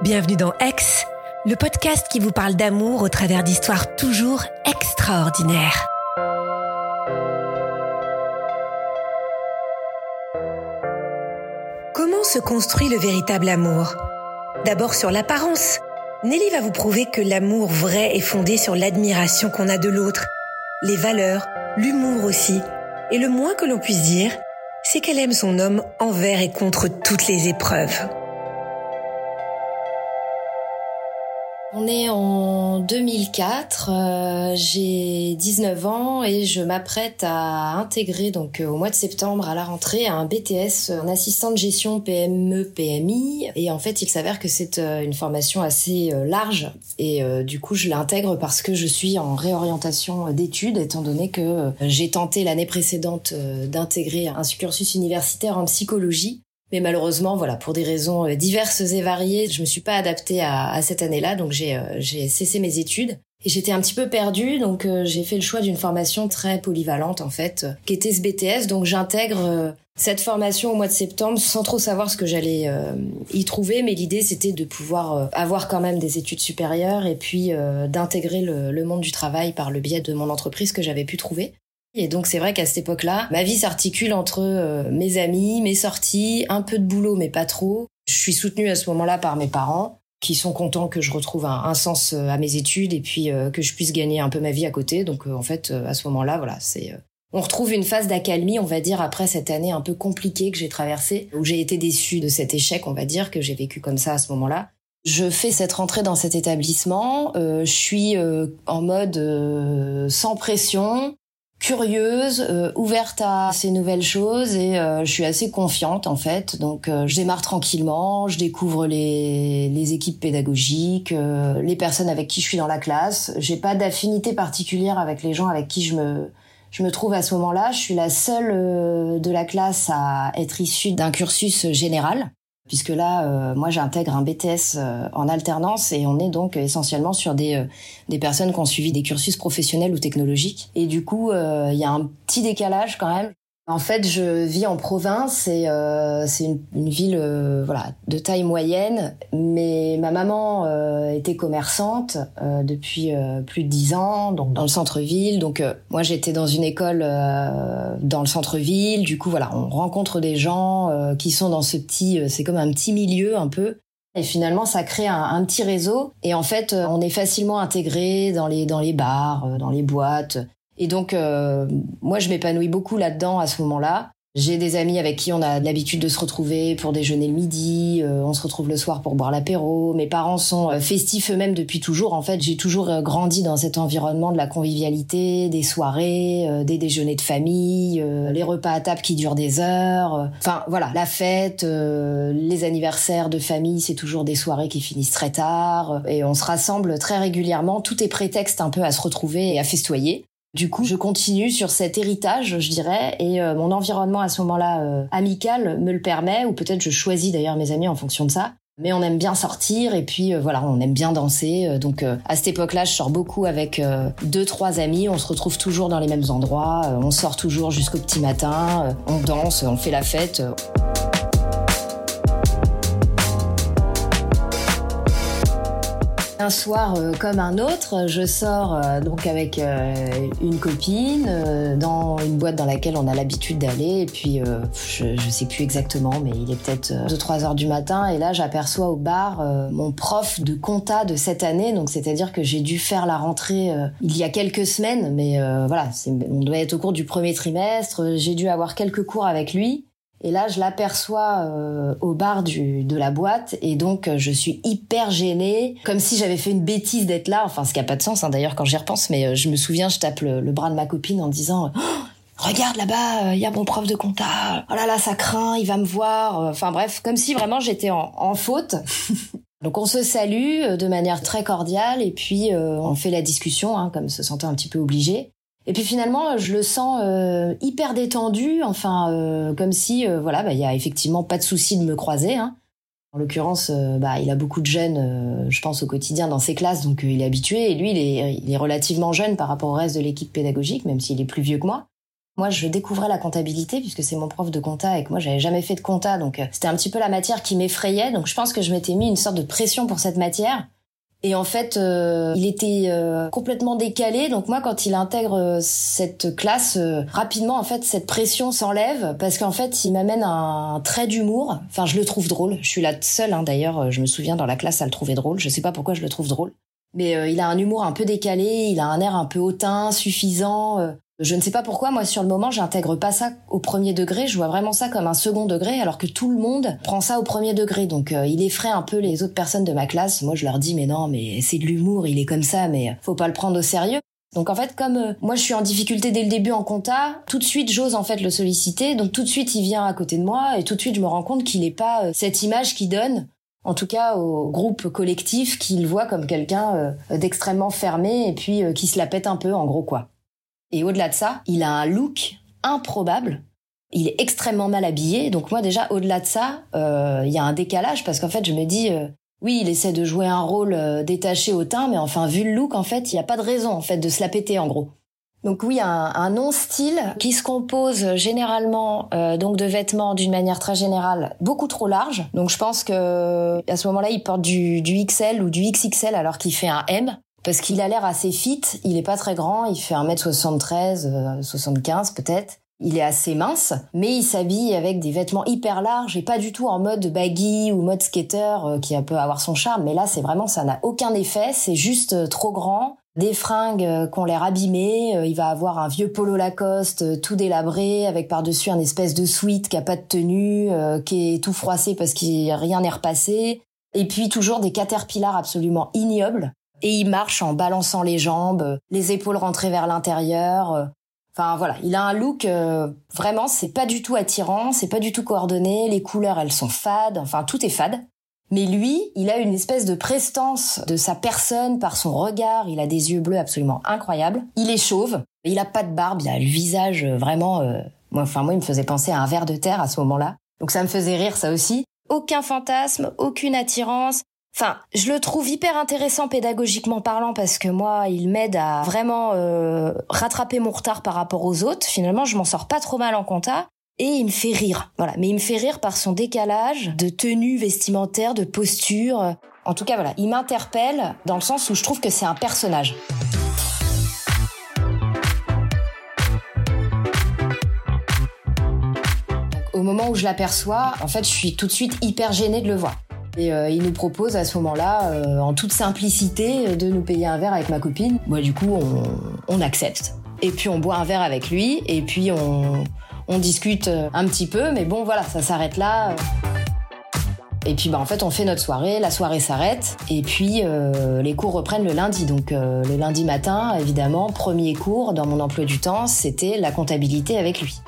Bienvenue dans Ex le podcast qui vous parle d'amour au travers d'histoires toujours extraordinaires. Comment se construit le véritable amour? D'abord sur l'apparence. Nelly va vous prouver que l'amour vrai est fondé sur l'admiration qu'on a de l'autre, les valeurs, l'humour aussi. Et le moins que l'on puisse dire, c'est qu'elle aime son homme envers et contre toutes les épreuves. On est en 2004, euh, j'ai 19 ans et je m'apprête à intégrer donc euh, au mois de septembre à la rentrée un BTS en assistant de gestion PME PMI et en fait il s'avère que c'est euh, une formation assez large. Et du coup je l'intègre parce que je suis en réorientation d'études étant donné que j'ai tenté l'année précédente d'intégrer un cursus universitaire en psychologie mais malheureusement, voilà, pour des raisons euh, diverses et variées, je me suis pas adaptée à, à cette année-là, donc j'ai euh, cessé mes études. Et j'étais un petit peu perdue, donc euh, j'ai fait le choix d'une formation très polyvalente en fait, qui était ce BTS. Donc j'intègre cette formation au mois de septembre sans trop savoir ce que j'allais y trouver, mais l'idée c'était de pouvoir avoir quand même des études supérieures et puis d'intégrer le, le, monde du travail par le biais de mon entreprise que j'avais pu trouver. Et donc c'est vrai qu'à cette époque-là, ma vie s'articule entre euh, mes amis, mes sorties, un peu de boulot mais pas trop. Je suis soutenue à ce moment-là par mes parents qui sont contents que je retrouve un, sens euh, à mes études et puis euh, que je puisse gagner un peu ma vie à côté. Donc en fait à ce moment-là, voilà, c'est on retrouve une phase d'accalmie, on va dire, après cette année un peu compliquée que j'ai traversée, où j'ai été déçue de cet échec, on va dire, que j'ai vécu comme ça à ce moment-là. Je fais cette rentrée dans cet établissement, je suis en mode sans pression, curieuse, euh, ouverte à ces nouvelles choses et euh, je suis assez confiante en fait. Donc euh, je démarre tranquillement, je découvre les, les équipes pédagogiques, les personnes avec qui je suis dans la classe. J'ai pas d'affinité particulière avec les gens avec qui je me je me trouve à ce moment-là. Je suis la seule de la classe à être issue d'un cursus général puisque là, euh, moi, j'intègre un BTS euh, en alternance et on est donc essentiellement sur des euh, des personnes qui ont suivi des cursus professionnels ou technologiques. Et du coup, il y a un petit décalage quand même. En fait, je vis en province et euh, c'est une, une, ville euh, voilà de taille moyenne. Mais ma maman euh, était commerçante euh, depuis euh, plus de dix ans, donc dans le centre-ville. Donc moi, j'étais dans une école dans le centre-ville. Du coup, voilà, on rencontre des gens qui sont dans ce petit, c'est comme un petit milieu un peu. Et finalement, ça crée un, un, petit réseau. Et en fait, on est facilement intégré dans les dans les bars, dans les boîtes. Et donc, euh, moi, je m'épanouis beaucoup là-dedans à ce moment-là. J'ai des amis avec qui on a l'habitude de se retrouver pour déjeuner le midi, euh, on se retrouve le soir pour boire l'apéro. Mes parents sont euh, festifs eux-mêmes depuis toujours. En fait, j'ai toujours grandi dans cet environnement de la convivialité, des soirées, des déjeuners de famille, les repas à table qui durent des heures. Enfin, voilà, la fête, les anniversaires de famille, c'est toujours des soirées qui finissent très tard et on se rassemble très régulièrement. Tout est prétexte un peu à se retrouver et à festoyer. Du coup, je continue sur cet héritage, je dirais, et euh, mon environnement à ce moment-là euh, amical me le permet, ou peut-être je choisis d'ailleurs mes amis en fonction de ça. Mais on aime bien sortir et puis euh, voilà, on aime bien danser. donc à cette époque-là, je sors beaucoup avec deux trois amis. On se retrouve toujours dans les mêmes endroits. on sort toujours jusqu'au petit matin. on danse, on fait la fête. Un soir euh, comme un autre, je sors euh, donc avec euh, une copine dans une boîte dans laquelle on a l'habitude d'aller et puis je, je sais plus exactement mais il est peut-être 2-3 heures du matin et là j'aperçois au bar mon prof de compta de cette année donc c'est-à-dire que j'ai dû faire la rentrée il y a quelques semaines mais voilà on doit être au cours du premier trimestre j'ai dû avoir quelques cours avec lui et là, je l'aperçois euh, au bar du, de la boîte et donc euh, je suis hyper gênée, comme si j'avais fait une bêtise d'être là. Enfin, ce qui a pas de sens hein, d'ailleurs quand j'y repense, mais euh, je me souviens, je tape le, bras de ma copine en disant oh, Regarde là-bas, il y a mon prof de compta. Oh là là, ça craint, il va me voir. Enfin bref, comme si vraiment j'étais en, en faute. Donc on se salue de manière très cordiale et puis on fait la discussion, hein, comme se sentant un petit peu obligé. Et puis finalement, je le sens euh, hyper détendu, enfin euh, comme si euh, voilà, bah, il y a effectivement pas de souci de me croiser. Hein. En l'occurrence, bah, il a beaucoup de jeunes, je pense au quotidien dans ses classes, donc il est habitué. Et lui, il est, il est relativement jeune par rapport au reste de l'équipe pédagogique, même s'il est plus vieux que moi. Moi, je découvrais la comptabilité puisque c'est mon prof de compta et que moi, j'avais jamais fait de compta, donc c'était un petit peu la matière qui m'effrayait. Donc je pense que je m'étais mis une sorte de pression pour cette matière. Et en fait, euh, il était euh, complètement décalé. Donc moi, quand il intègre euh, cette classe, rapidement, en fait, cette pression s'enlève parce qu'en fait, il m'amène un, trait d'humour. Enfin, je le trouve drôle. Je suis la seule, hein, d'ailleurs. Je me souviens dans la classe à le trouver drôle. Je sais pas pourquoi je le trouve drôle. Mais il a un humour un peu décalé. Il a un air un peu hautain, suffisant. Je ne sais pas pourquoi, moi sur le moment, j'intègre pas ça au premier degré, je vois vraiment ça comme un second degré, alors que tout le monde prend ça au premier degré. Donc euh, il effraie un peu les autres personnes de ma classe. Moi je leur dis mais non, mais c'est de l'humour, il est comme ça, mais faut pas le prendre au sérieux. Donc en fait, comme euh, moi je suis en difficulté dès le début en compta, tout de suite j'ose en fait le solliciter. Donc tout de suite il vient à côté de moi et tout de suite je me rends compte qu'il n'est pas euh, cette image qu'il donne, en tout cas au groupe collectif, qu'il voit comme quelqu'un d'extrêmement fermé et puis qui se la pète un peu en gros quoi. Et au-delà de ça, il a un look improbable. Il est extrêmement mal habillé. Donc moi déjà, au-delà de ça, euh, il y a un décalage parce qu'en fait, je me dis, euh, oui, il essaie de jouer un rôle euh, détaché au teint, mais enfin, vu le look, en fait, il n'y a pas de raison en fait de se la péter en gros. Donc oui, un, un non-style qui se compose généralement donc de vêtements d'une manière très générale beaucoup trop large. Donc je pense que à ce moment-là, il porte du, du XL ou du XXL alors qu'il fait un M parce qu'il a l'air assez fit, il est pas très grand, il fait 1m73, 75 euh, peut-être. Il est assez mince, mais il s'habille avec des vêtements hyper larges et pas du tout en mode baggy ou mode skater euh, qui peut avoir son charme. Mais là, c'est vraiment, ça n'a aucun effet, c'est juste euh, trop grand. Des fringues qu'on l'air abîmées, il va avoir un vieux polo Lacoste tout délabré avec par-dessus un espèce de sweat qui a pas de tenue, qui est tout froissé parce qu'il rien n'est repassé. Et puis toujours des caterpillars absolument ignobles et il marche en balançant les jambes, les épaules rentrées vers l'intérieur. Enfin voilà, il a un look euh, vraiment, c'est pas du tout attirant, c'est pas du tout coordonné, les couleurs elles sont fades, enfin tout est fade. Mais lui, il a une espèce de prestance de sa personne par son regard, il a des yeux bleus absolument incroyables. Il est chauve, il a pas de barbe, il a le visage vraiment euh, moi enfin moi il me faisait penser à un ver de terre à ce moment-là. Donc ça me faisait rire ça aussi. Aucun fantasme, aucune attirance, Enfin, je le trouve hyper intéressant pédagogiquement parlant parce que moi, il m'aide à vraiment euh, rattraper mon retard par rapport aux autres. Finalement, je m'en sors pas trop mal en compta. Et il me fait rire, voilà. Mais il me fait rire par son décalage de tenue vestimentaire, de posture. En tout cas, voilà, il m'interpelle dans le sens où je trouve que c'est un personnage. au moment où je l'aperçois, en fait, je suis tout de suite hyper gênée de le voir. Et euh, il nous propose à ce moment-là, euh, en toute simplicité, de nous payer un verre avec ma copine. Moi, du coup, on, accepte. Et puis on boit un verre avec lui, et puis on, discute un petit peu, mais bon, voilà, ça s'arrête là. Et puis bah en fait on fait notre soirée, la soirée s'arrête et puis euh, les cours reprennent le lundi. Donc euh, le lundi matin, évidemment, premier cours dans mon emploi du temps, c'était la comptabilité avec lui.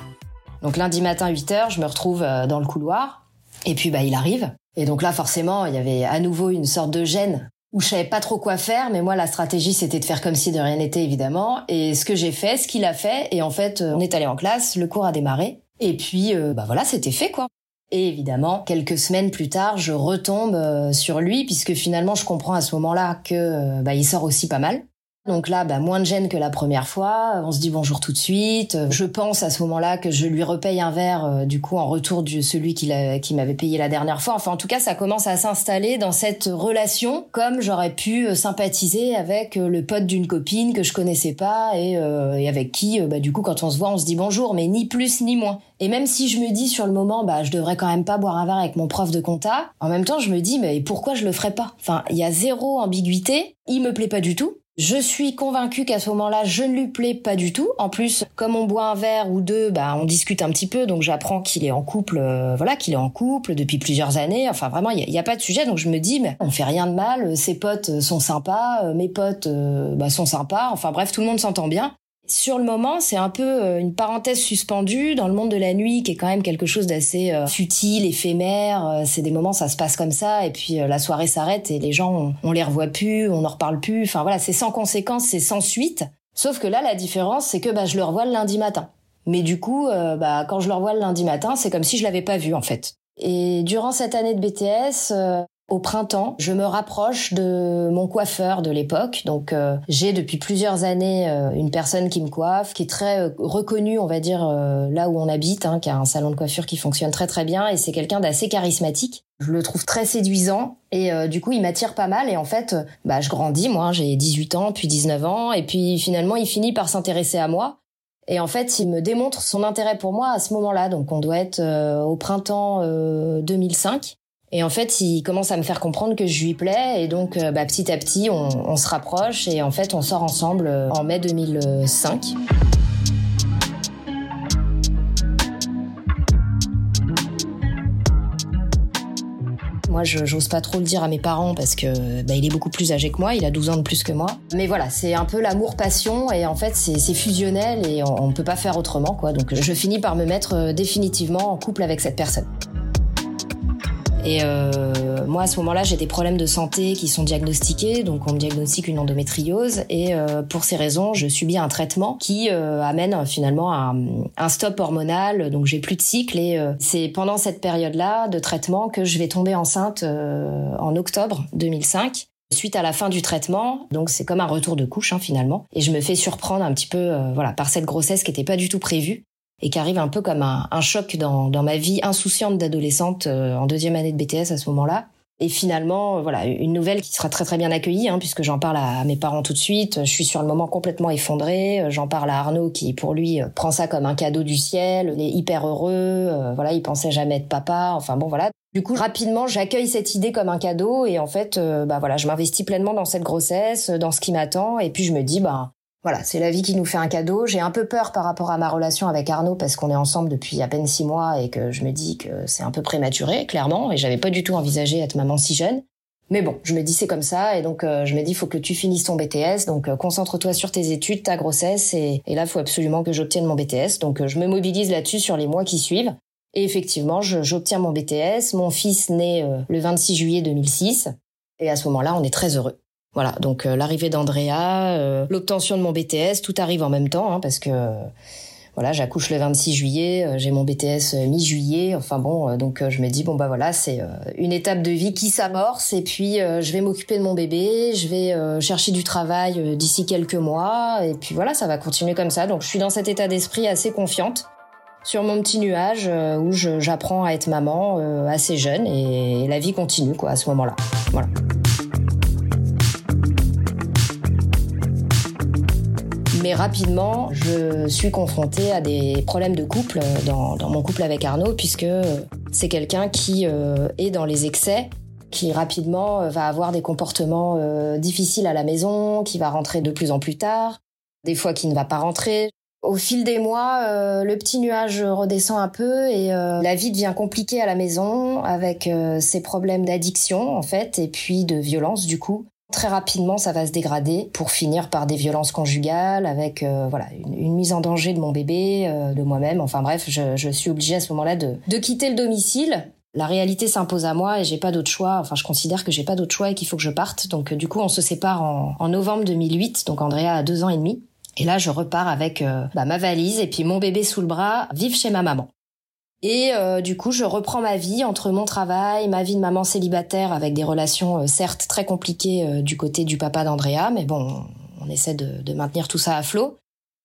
Donc lundi matin 8h, je me retrouve euh, dans le couloir et puis bah il arrive et donc là, forcément, il y avait à nouveau une sorte de gêne où je savais pas trop quoi faire, mais moi la stratégie c'était de faire comme si de rien n'était évidemment. Et ce que j'ai fait, ce qu'il a fait, et en fait on est allé en classe, le cours a démarré, et puis euh, bah voilà c'était fait quoi. Et évidemment, quelques semaines plus tard, je retombe euh, sur lui puisque finalement je comprends à ce moment-là que euh, bah, il sort aussi pas mal. Donc là, bah, moins de gêne que la première fois. On se dit bonjour tout de suite. Je pense à ce moment-là que je lui repaye un verre, euh, du coup, en retour de celui qui, m'avait payé la dernière fois. Enfin, en tout cas, ça commence à s'installer dans cette relation, comme j'aurais pu euh, sympathiser avec euh, le pote d'une copine que je connaissais pas et, et avec qui, bah, du coup, quand on se voit, on se dit bonjour, mais ni plus ni moins. Et même si je me dis sur le moment, bah, je devrais quand même pas boire un verre avec mon prof de compta, en même temps, je me dis, mais pourquoi je le ferais pas? Enfin, il y a zéro ambiguïté. Il me plaît pas du tout. Je suis convaincue qu'à ce moment-là, je ne lui plais pas du tout. En plus, comme on boit un verre ou deux, bah, on discute un petit peu, donc j'apprends qu'il est en couple, euh, voilà, qu'il est en couple depuis plusieurs années. Enfin, vraiment, il n'y a, pas de sujet, donc je me dis, mais on fait rien de mal. Ses potes sont sympas, euh, mes potes euh, bah, sont sympas. Enfin bref, tout le monde s'entend bien. Sur le moment, c'est un peu euh, une parenthèse suspendue dans le monde de la nuit, qui est quand même quelque chose d'assez euh, futile, éphémère. Euh, c'est des moments, ça se passe comme ça, et puis la soirée s'arrête et les gens, on, les revoit plus, on n'en reparle plus. Enfin voilà, c'est sans conséquence, c'est sans suite. Sauf que là, la différence, c'est que bah, je le revois le lundi matin. Mais du coup, bah, quand je le revois le lundi matin, c'est comme si je l'avais pas vu en fait. Et durant cette année de BTS, au printemps, je me rapproche de mon coiffeur de l'époque. Donc euh, j'ai depuis plusieurs années euh, une personne qui me coiffe, qui est très euh, reconnue, on va dire, là où on habite, hein, qui a un salon de coiffure qui fonctionne très très bien et c'est quelqu'un d'assez charismatique. Je le trouve très séduisant et du coup il m'attire pas mal et en fait bah je grandis moi, j'ai 18 ans puis 19 ans et puis finalement il finit par s'intéresser à moi. Et en fait, il me démontre son intérêt pour moi à ce moment-là. Donc, on doit être au printemps 2005. Et en fait, il commence à me faire comprendre que je lui plais. Et donc, euh, bah, petit à petit, on, se rapproche. Et en fait, on sort ensemble euh, en mai 2005. Moi, je j'ose pas trop le dire à mes parents parce que bah, il est beaucoup plus âgé que moi, il a 12 ans de plus que moi. Mais voilà, c'est un peu l'amour-passion et en fait, c'est fusionnel et on, on peut pas faire autrement, quoi. Donc, je finis par me mettre euh, définitivement en couple avec cette personne. Et euh, moi, à ce moment-là, j'ai des problèmes de santé qui sont diagnostiqués, donc on me diagnostique une endométriose. Et euh, pour ces raisons, je subis un traitement qui euh, amène finalement à un stop hormonal. Donc j'ai plus de cycle. Et euh, c'est pendant cette période-là de traitement que je vais tomber enceinte euh, en octobre 2005 suite à la fin du traitement. Donc c'est comme un retour de couche hein, finalement. Et je me fais surprendre un petit peu voilà par cette grossesse qui n'était pas du tout prévue et qui arrive un peu comme un, un choc dans, dans, ma vie insouciante d'adolescente euh, en deuxième année de BTS à ce moment-là. Et finalement, euh, voilà, une nouvelle qui sera très très bien accueillie, hein, puisque j'en parle à mes parents tout de suite. Je suis sur le moment complètement effondrée. Euh, j'en parle à Arnaud qui, pour lui, prend ça comme un cadeau du ciel. Il est hyper heureux. voilà, il pensait jamais être papa. Enfin bon, voilà. Du coup, rapidement, j'accueille cette idée comme un cadeau et en fait, bah voilà, je m'investis pleinement dans cette grossesse, dans ce qui m'attend. Et puis je me dis, bah voilà, c'est la vie qui nous fait un cadeau. J'ai un peu peur par rapport à ma relation avec Arnaud parce qu'on est ensemble depuis à peine six mois et que je me dis que c'est un peu prématuré, clairement, et j'avais pas du tout envisagé être maman si jeune. Mais bon, je me dis c'est comme ça et donc euh, je me dis faut que tu finisses ton BTS, donc euh, concentre-toi sur tes études, ta grossesse et, là faut absolument que j'obtienne mon BTS. Donc euh, je me mobilise là-dessus sur les mois qui suivent. Et effectivement, j'obtiens mon BTS. Mon fils naît le 26 juillet 2006 et à ce moment-là, on est très heureux. Voilà, donc euh, l'arrivée d'Andrea, euh, l'obtention de mon BTS, tout arrive en même temps, hein, parce que voilà, j'accouche le 26 juillet, euh, j'ai mon BTS mi-juillet, enfin bon, donc je me dis bon bah voilà, c'est une étape de vie qui s'amorce et puis je vais m'occuper de mon bébé, je vais chercher du travail d'ici quelques mois et puis voilà, ça va continuer comme ça. Donc je suis dans cet état d'esprit assez confiante sur mon petit nuage où j'apprends à être maman assez jeune et la vie continue quoi à ce moment-là. Voilà. Mais rapidement, je suis confrontée à des problèmes de couple dans, mon couple avec Arnaud, puisque c'est quelqu'un qui euh, est dans les excès, qui rapidement euh, va avoir des comportements euh, difficiles à la maison, qui va rentrer de plus en plus tard, des fois qui ne va pas rentrer. Au fil des mois, le petit nuage redescend un peu et la vie devient compliquée à la maison avec ses problèmes d'addiction en fait et puis de violence du coup. Très rapidement, ça va se dégrader pour finir par des violences conjugales, avec euh, voilà une, mise en danger de mon bébé, euh, de moi-même. Enfin bref, je, je suis obligée à ce moment-là de, de quitter le domicile. La réalité s'impose à moi et j'ai pas d'autre choix. Enfin, je considère que j'ai pas d'autre choix et qu'il faut que je parte. Donc, du coup, on se sépare en, en, novembre 2008. Donc, Andrea a deux ans et demi. Et là, je repars avec euh, bah, ma valise et puis mon bébé sous le bras, vive chez ma maman. Et euh, du coup, je reprends ma vie entre mon travail, ma vie de maman célibataire avec des relations euh, certes très compliquées euh, du côté du papa d'Andrea, mais bon, on essaie de, de maintenir tout ça à flot.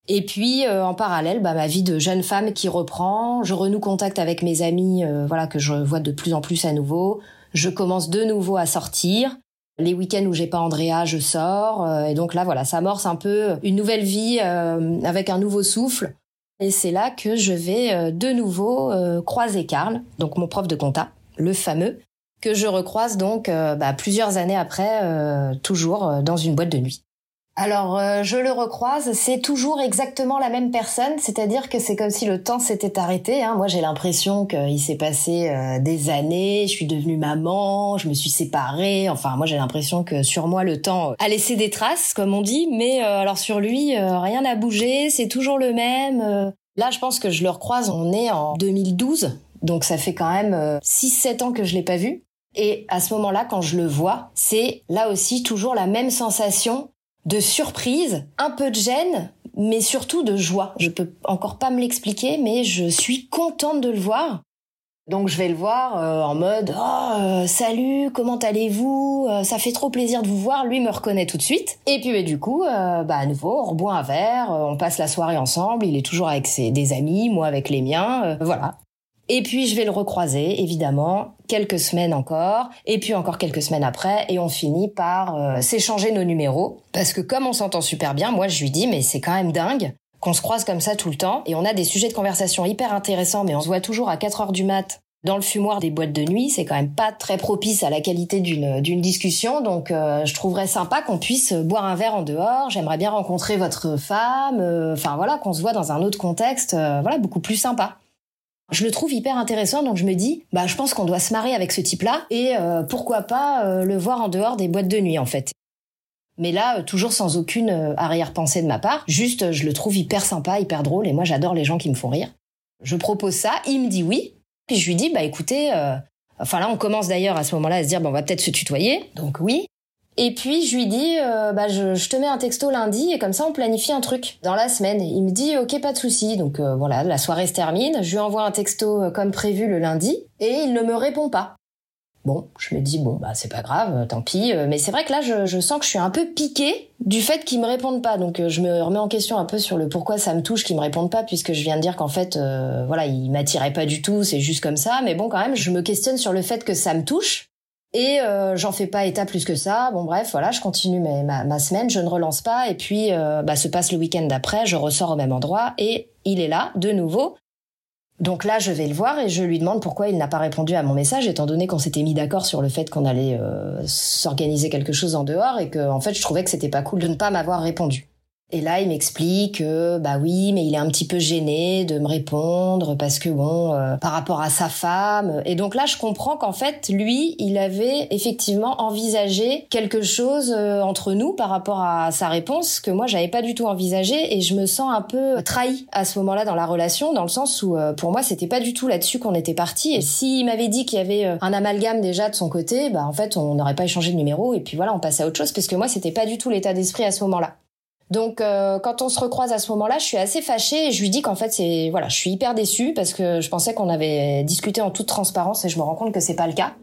Et puis en parallèle, bah, ma vie de jeune femme qui reprend. Je renoue contact avec mes amis, voilà que je vois de plus en plus à nouveau. Je commence de nouveau à sortir. Les week-ends où j'ai pas Andrea, je sors. Euh, et donc là, voilà, ça amorce un peu une nouvelle vie euh, avec un nouveau souffle. Et c'est là que je vais euh, de nouveau croiser Karl, donc mon prof de compta, le fameux, que je recroise donc bah, plusieurs années après, toujours dans une boîte de nuit. Alors, euh, je le recroise, c'est toujours exactement la même personne, c'est-à-dire que c'est comme si le temps s'était arrêté. Hein. Moi, j'ai l'impression qu'il s'est passé euh, des années, je suis devenue maman, je me suis séparée. Enfin, moi, j'ai l'impression que sur moi, le temps a laissé des traces, comme on dit, mais euh, alors sur lui, rien n'a bougé, c'est toujours le même. Là, je pense que je le recroise, on est en 2012, donc ça fait quand même 6-7 ans que je l'ai pas vu. Et à ce moment-là, quand je le vois, c'est là aussi toujours la même sensation de surprise, un peu de gêne, mais surtout de joie. Je peux encore pas me l'expliquer, mais je suis contente de le voir. Donc je vais le voir euh, en mode oh euh, salut comment allez-vous? Euh, ça fait trop plaisir de vous voir. Lui me reconnaît tout de suite. Et puis bah, du coup bah à nouveau on reboit un verre on passe la soirée ensemble. Il est toujours avec ses des amis moi avec les miens voilà et puis je vais le recroiser, évidemment, quelques semaines encore, et puis encore quelques semaines après, et on finit par euh, s'échanger nos numéros. Parce que comme on s'entend super bien, moi je lui dis, mais c'est quand même dingue qu'on se croise comme ça tout le temps, et on a des sujets de conversation hyper intéressants, mais on se voit toujours à 4 heures du mat dans le fumoir des boîtes de nuit, c'est quand même pas très propice à la qualité d'une discussion. Donc, euh, je trouverais sympa qu'on puisse boire un verre en dehors. J'aimerais bien rencontrer votre femme. Euh, enfin voilà, qu'on se voit dans un autre contexte, voilà, beaucoup plus sympa. Je le trouve hyper intéressant, donc je me dis, bah je pense qu'on doit se marier avec ce type-là et euh, pourquoi pas euh, le voir en dehors des boîtes de nuit en fait. Mais là, euh, toujours sans aucune arrière-pensée de ma part, juste je le trouve hyper sympa, hyper drôle et moi j'adore les gens qui me font rire. Je propose ça, il me dit oui, puis je lui dis bah écoutez, enfin là on commence d'ailleurs à ce moment-là à se dire bon on va peut-être se tutoyer, donc oui. Et puis je lui dis, euh, bah je, je, te mets un texto lundi et comme ça on planifie un truc dans la semaine. Il me dit, ok, pas de souci. Donc euh, voilà, la soirée se termine. Je lui envoie un texto euh, comme prévu le lundi et il ne me répond pas. Bon, je me dis bon bah c'est pas grave, tant pis. Mais c'est vrai que là je, je, sens que je suis un peu piquée du fait qu'il me réponde pas. Donc je me remets en question un peu sur le pourquoi ça me touche qu'il me réponde pas, puisque je viens de dire qu'en fait voilà il m'attirait pas du tout, c'est juste comme ça. Mais bon quand même je me questionne sur le fait que ça me touche et euh, j'en fais pas état plus que ça. Bon bref, voilà, je continue ma, ma, semaine, je ne relance pas. Et puis, euh, bah, se passe le week-end d'après, je ressors au même endroit et il est là, de nouveau. Donc là, je vais le voir et je lui demande pourquoi il n'a pas répondu à mon message, étant donné qu'on s'était mis d'accord sur le fait qu'on allait euh, s'organiser quelque chose en dehors et que, en fait, je trouvais que c'était pas cool de ne pas m'avoir répondu. Et là, il m'explique que bah oui, mais il est un petit peu gêné de me répondre parce que bon, euh, par rapport à sa femme. Et donc là, je comprends qu'en fait, lui, il avait effectivement envisagé quelque chose euh, entre nous par rapport à sa réponse que moi, j'avais pas du tout envisagé et je me sens un peu trahi à ce moment-là dans la relation, dans le sens où euh, pour moi, c'était pas du tout là-dessus qu'on était parti. Et s'il m'avait dit qu'il y avait un amalgame déjà de son côté, bah en fait, on n'aurait pas échangé de numéro et puis voilà, on passait à autre chose parce que moi, c'était pas du tout l'état d'esprit à ce moment-là. Donc euh, quand on se recroise à ce moment-là, je suis assez fâchée et je lui dis qu'en fait c'est voilà, je suis hyper déçue parce que je pensais qu'on avait discuté en toute transparence et je me rends compte que c'est pas le cas.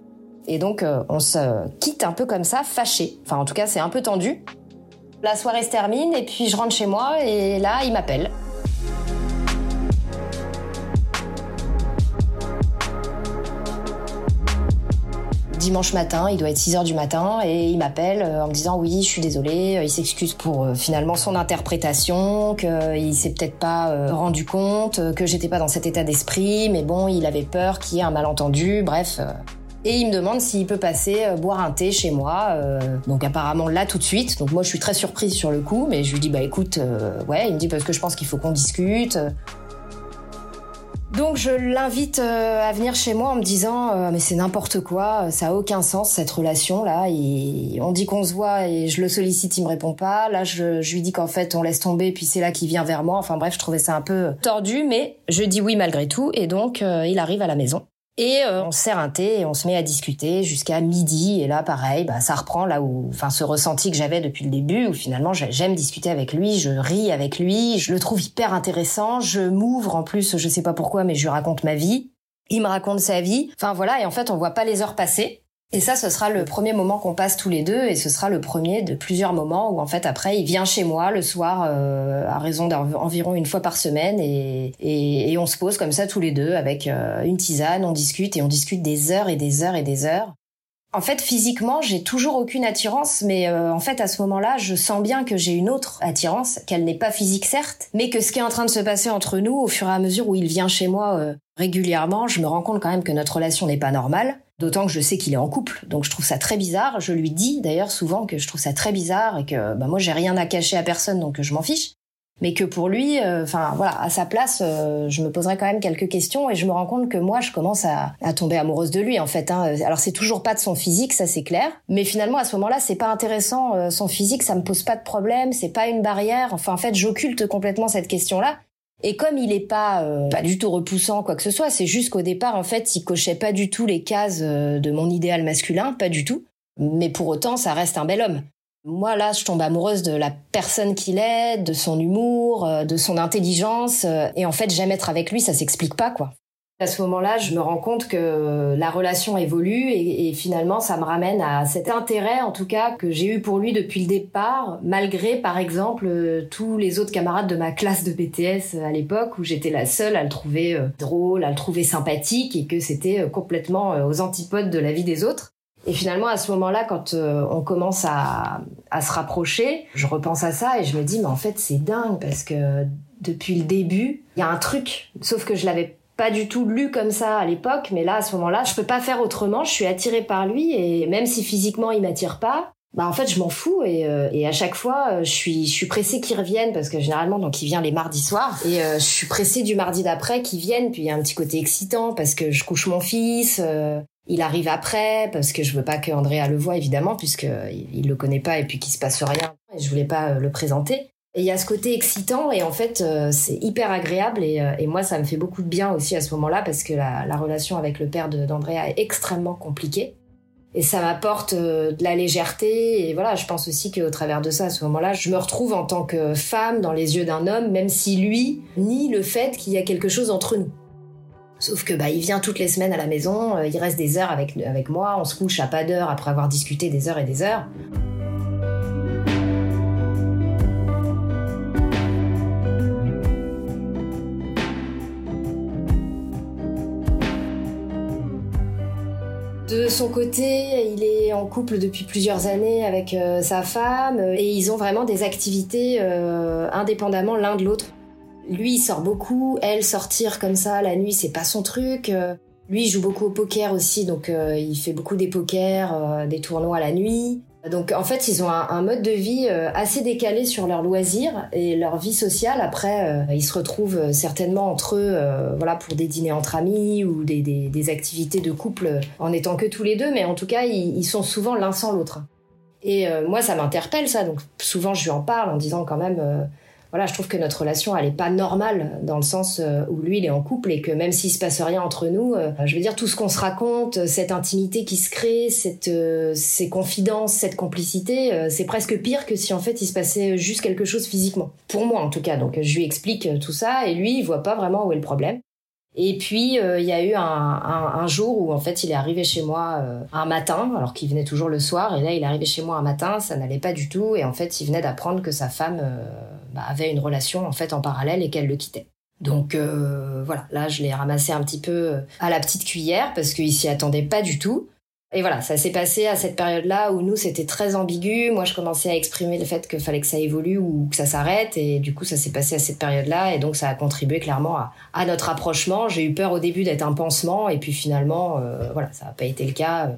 Et donc euh, on se quitte un peu comme ça, fâché. Enfin en tout cas, c'est un peu tendu. La soirée se termine et puis je rentre chez moi et là, il m'appelle. Dimanche matin, il doit être 6 heures du matin, et il m'appelle euh, en me disant oui, je suis désolé, euh, il s'excuse pour euh, finalement son interprétation, qu'il s'est peut-être pas rendu compte, que j'étais pas dans cet état d'esprit, mais bon, il avait peur qu'il y ait un malentendu, bref. Et il me demande s'il peut passer boire un thé chez moi. donc apparemment là tout de suite. Donc moi je suis très surprise sur le coup, mais je lui dis bah écoute, ouais. Il me dit parce que je pense qu'il faut qu'on discute. Donc je l'invite euh, à venir chez moi en me disant euh, mais c'est n'importe quoi, ça a aucun sens cette relation là. on dit qu'on se voit et je le sollicite, il me répond pas. Là je, lui dis qu'en fait on laisse tomber puis c'est là qu'il vient vers moi. Enfin bref, je trouvais ça un peu tordu, mais je dis oui malgré tout et donc euh, il arrive à la maison. Et euh, on sert un thé et on se met à discuter jusqu'à midi. Et là, pareil, bah, ça reprend là où, enfin, ce ressenti que j'avais depuis le début, où finalement j'aime discuter avec lui, je ris avec lui, je le trouve hyper intéressant. Je m'ouvre en plus, je sais pas pourquoi, mais je lui raconte ma vie. Il me raconte sa vie. Enfin voilà, et en fait, on voit pas les heures passer. Et ça, ce sera le premier moment qu'on passe tous les deux, et ce sera le premier de plusieurs moments où en fait après il vient chez moi le soir euh, à raison d'environ une fois par semaine, et, et, on se pose comme ça tous les deux avec euh, une tisane, on discute et on discute des heures et des heures et des heures. En fait, physiquement, j'ai toujours aucune attirance, mais euh, en fait, à ce moment-là, je sens bien que j'ai une autre attirance, qu'elle n'est pas physique certes, mais que ce qui est en train de se passer entre nous, au fur et à mesure où il vient chez moi régulièrement, je me rends compte quand même que notre relation n'est pas normale. D'autant que je sais qu'il est en couple, donc je trouve ça très bizarre. Je lui dis d'ailleurs souvent que je trouve ça très bizarre et que bah, moi j'ai rien à cacher à personne, donc je m'en fiche. Mais que pour lui, euh, enfin voilà, à sa place, euh, je me poserais quand même quelques questions et je me rends compte que moi je commence à, tomber amoureuse de lui en fait. Hein. Alors c'est toujours pas de son physique, ça c'est clair. Mais finalement à ce moment-là, c'est pas intéressant. Euh, son physique, ça me pose pas de problème, c'est pas une barrière. Enfin en fait, j'occulte complètement cette question-là et comme il est pas euh, pas du tout repoussant quoi que ce soit, c'est juste qu'au départ en fait, il cochait pas du tout les cases euh, de mon idéal masculin, pas du tout. Mais pour autant, ça reste un bel homme. Moi là, je tombe amoureuse de la personne qu'il est, de son humour, euh, de son intelligence et en fait, jamais être avec lui, ça s'explique pas quoi. À ce moment-là, je me rends compte que la relation évolue et, finalement, ça me ramène à cet intérêt, en tout cas, que j'ai eu pour lui depuis le départ, malgré, par exemple, euh, tous les autres camarades de ma classe de BTS à l'époque où j'étais la seule à le trouver euh, drôle, à le trouver sympathique et que c'était euh, complètement aux antipodes de la vie des autres. Et finalement, à ce moment-là, quand on commence à, à se rapprocher, je repense à ça et je me dis, mais en fait, c'est dingue parce que depuis le début, il y a un truc, sauf que je l'avais pas du tout lu comme ça à l'époque, mais là, à ce moment-là, je peux pas faire autrement. Je suis attirée par lui et même si physiquement il m'attire pas, bah en fait je m'en fous et, euh, et à chaque fois euh, je suis je suis pressée qu'il revienne parce que généralement donc il vient les mardis soirs et euh, je suis pressée du mardi d'après qu'il vienne puis il y a un petit côté excitant parce que je couche mon fils il arrive après parce que je veux pas que Andrea le voie évidemment puisque il, il le connaît pas et puis qu'il se passe rien et je voulais pas le présenter et il y a ce côté excitant et en fait euh, c'est hyper agréable et, euh, et, moi ça me fait beaucoup de bien aussi à ce moment-là parce que la, la relation avec le père d'Andrea est extrêmement compliquée et ça m'apporte euh, de la légèreté et voilà je pense aussi qu'au travers de ça à ce moment-là je me retrouve en tant que femme dans les yeux d'un homme même si lui nie le fait qu'il y a quelque chose entre nous. Sauf que bah il vient toutes les semaines à la maison, il reste des heures avec avec moi, on se couche à pas d'heure après avoir discuté des heures et des heures. De son côté, il est en couple depuis plusieurs années avec euh, sa femme euh, et ils ont vraiment des activités euh, indépendamment l'un de l'autre. Lui, il sort beaucoup, elle sortir comme ça la nuit, c'est pas son truc. Lui, il joue beaucoup au poker aussi, donc il fait beaucoup des pokers, des tournois la nuit. Donc en fait, ils ont un, mode de vie euh, assez décalé sur leurs loisirs et leur vie sociale. Après, euh, ils se retrouvent euh, certainement entre eux, voilà, pour des dîners entre amis ou des, activités de couple en étant que tous les deux. Mais en tout cas, ils sont souvent l'un sans l'autre. Et moi, ça m'interpelle ça. Donc souvent, je lui en parle en disant quand même voilà, je trouve que notre relation, elle est pas normale dans le sens euh, où lui, il est en couple et que même s'il se passe rien entre nous, euh, je veux dire, tout ce qu'on se raconte, cette intimité qui se crée, cette, euh, ces confidences, cette complicité, c'est presque pire que si en fait il se passait juste quelque chose physiquement. Pour moi, en tout cas. Donc, je lui explique tout ça et lui, il voit pas vraiment où est le problème. Et puis il y a eu un, un, un, jour où en fait il est arrivé chez moi euh, un matin, alors qu'il venait toujours le soir, et là il est arrivé chez moi un matin, ça n'allait pas du tout, et en fait il venait d'apprendre que sa femme euh, bah, avait une relation en fait en parallèle et qu'elle le quittait. Donc voilà, là je l'ai ramassé un petit peu à la petite cuillère parce qu'il s'y attendait pas du tout. Et voilà, ça s'est passé à cette période-là où nous c'était très ambigu. Moi, je commençais à exprimer le fait qu'il fallait que ça évolue ou que ça s'arrête, et du coup, ça s'est passé à cette période-là, et donc ça a contribué clairement à, notre approchement. J'ai eu peur au début d'être un pansement, et puis finalement, euh, voilà, ça n'a pas été le cas.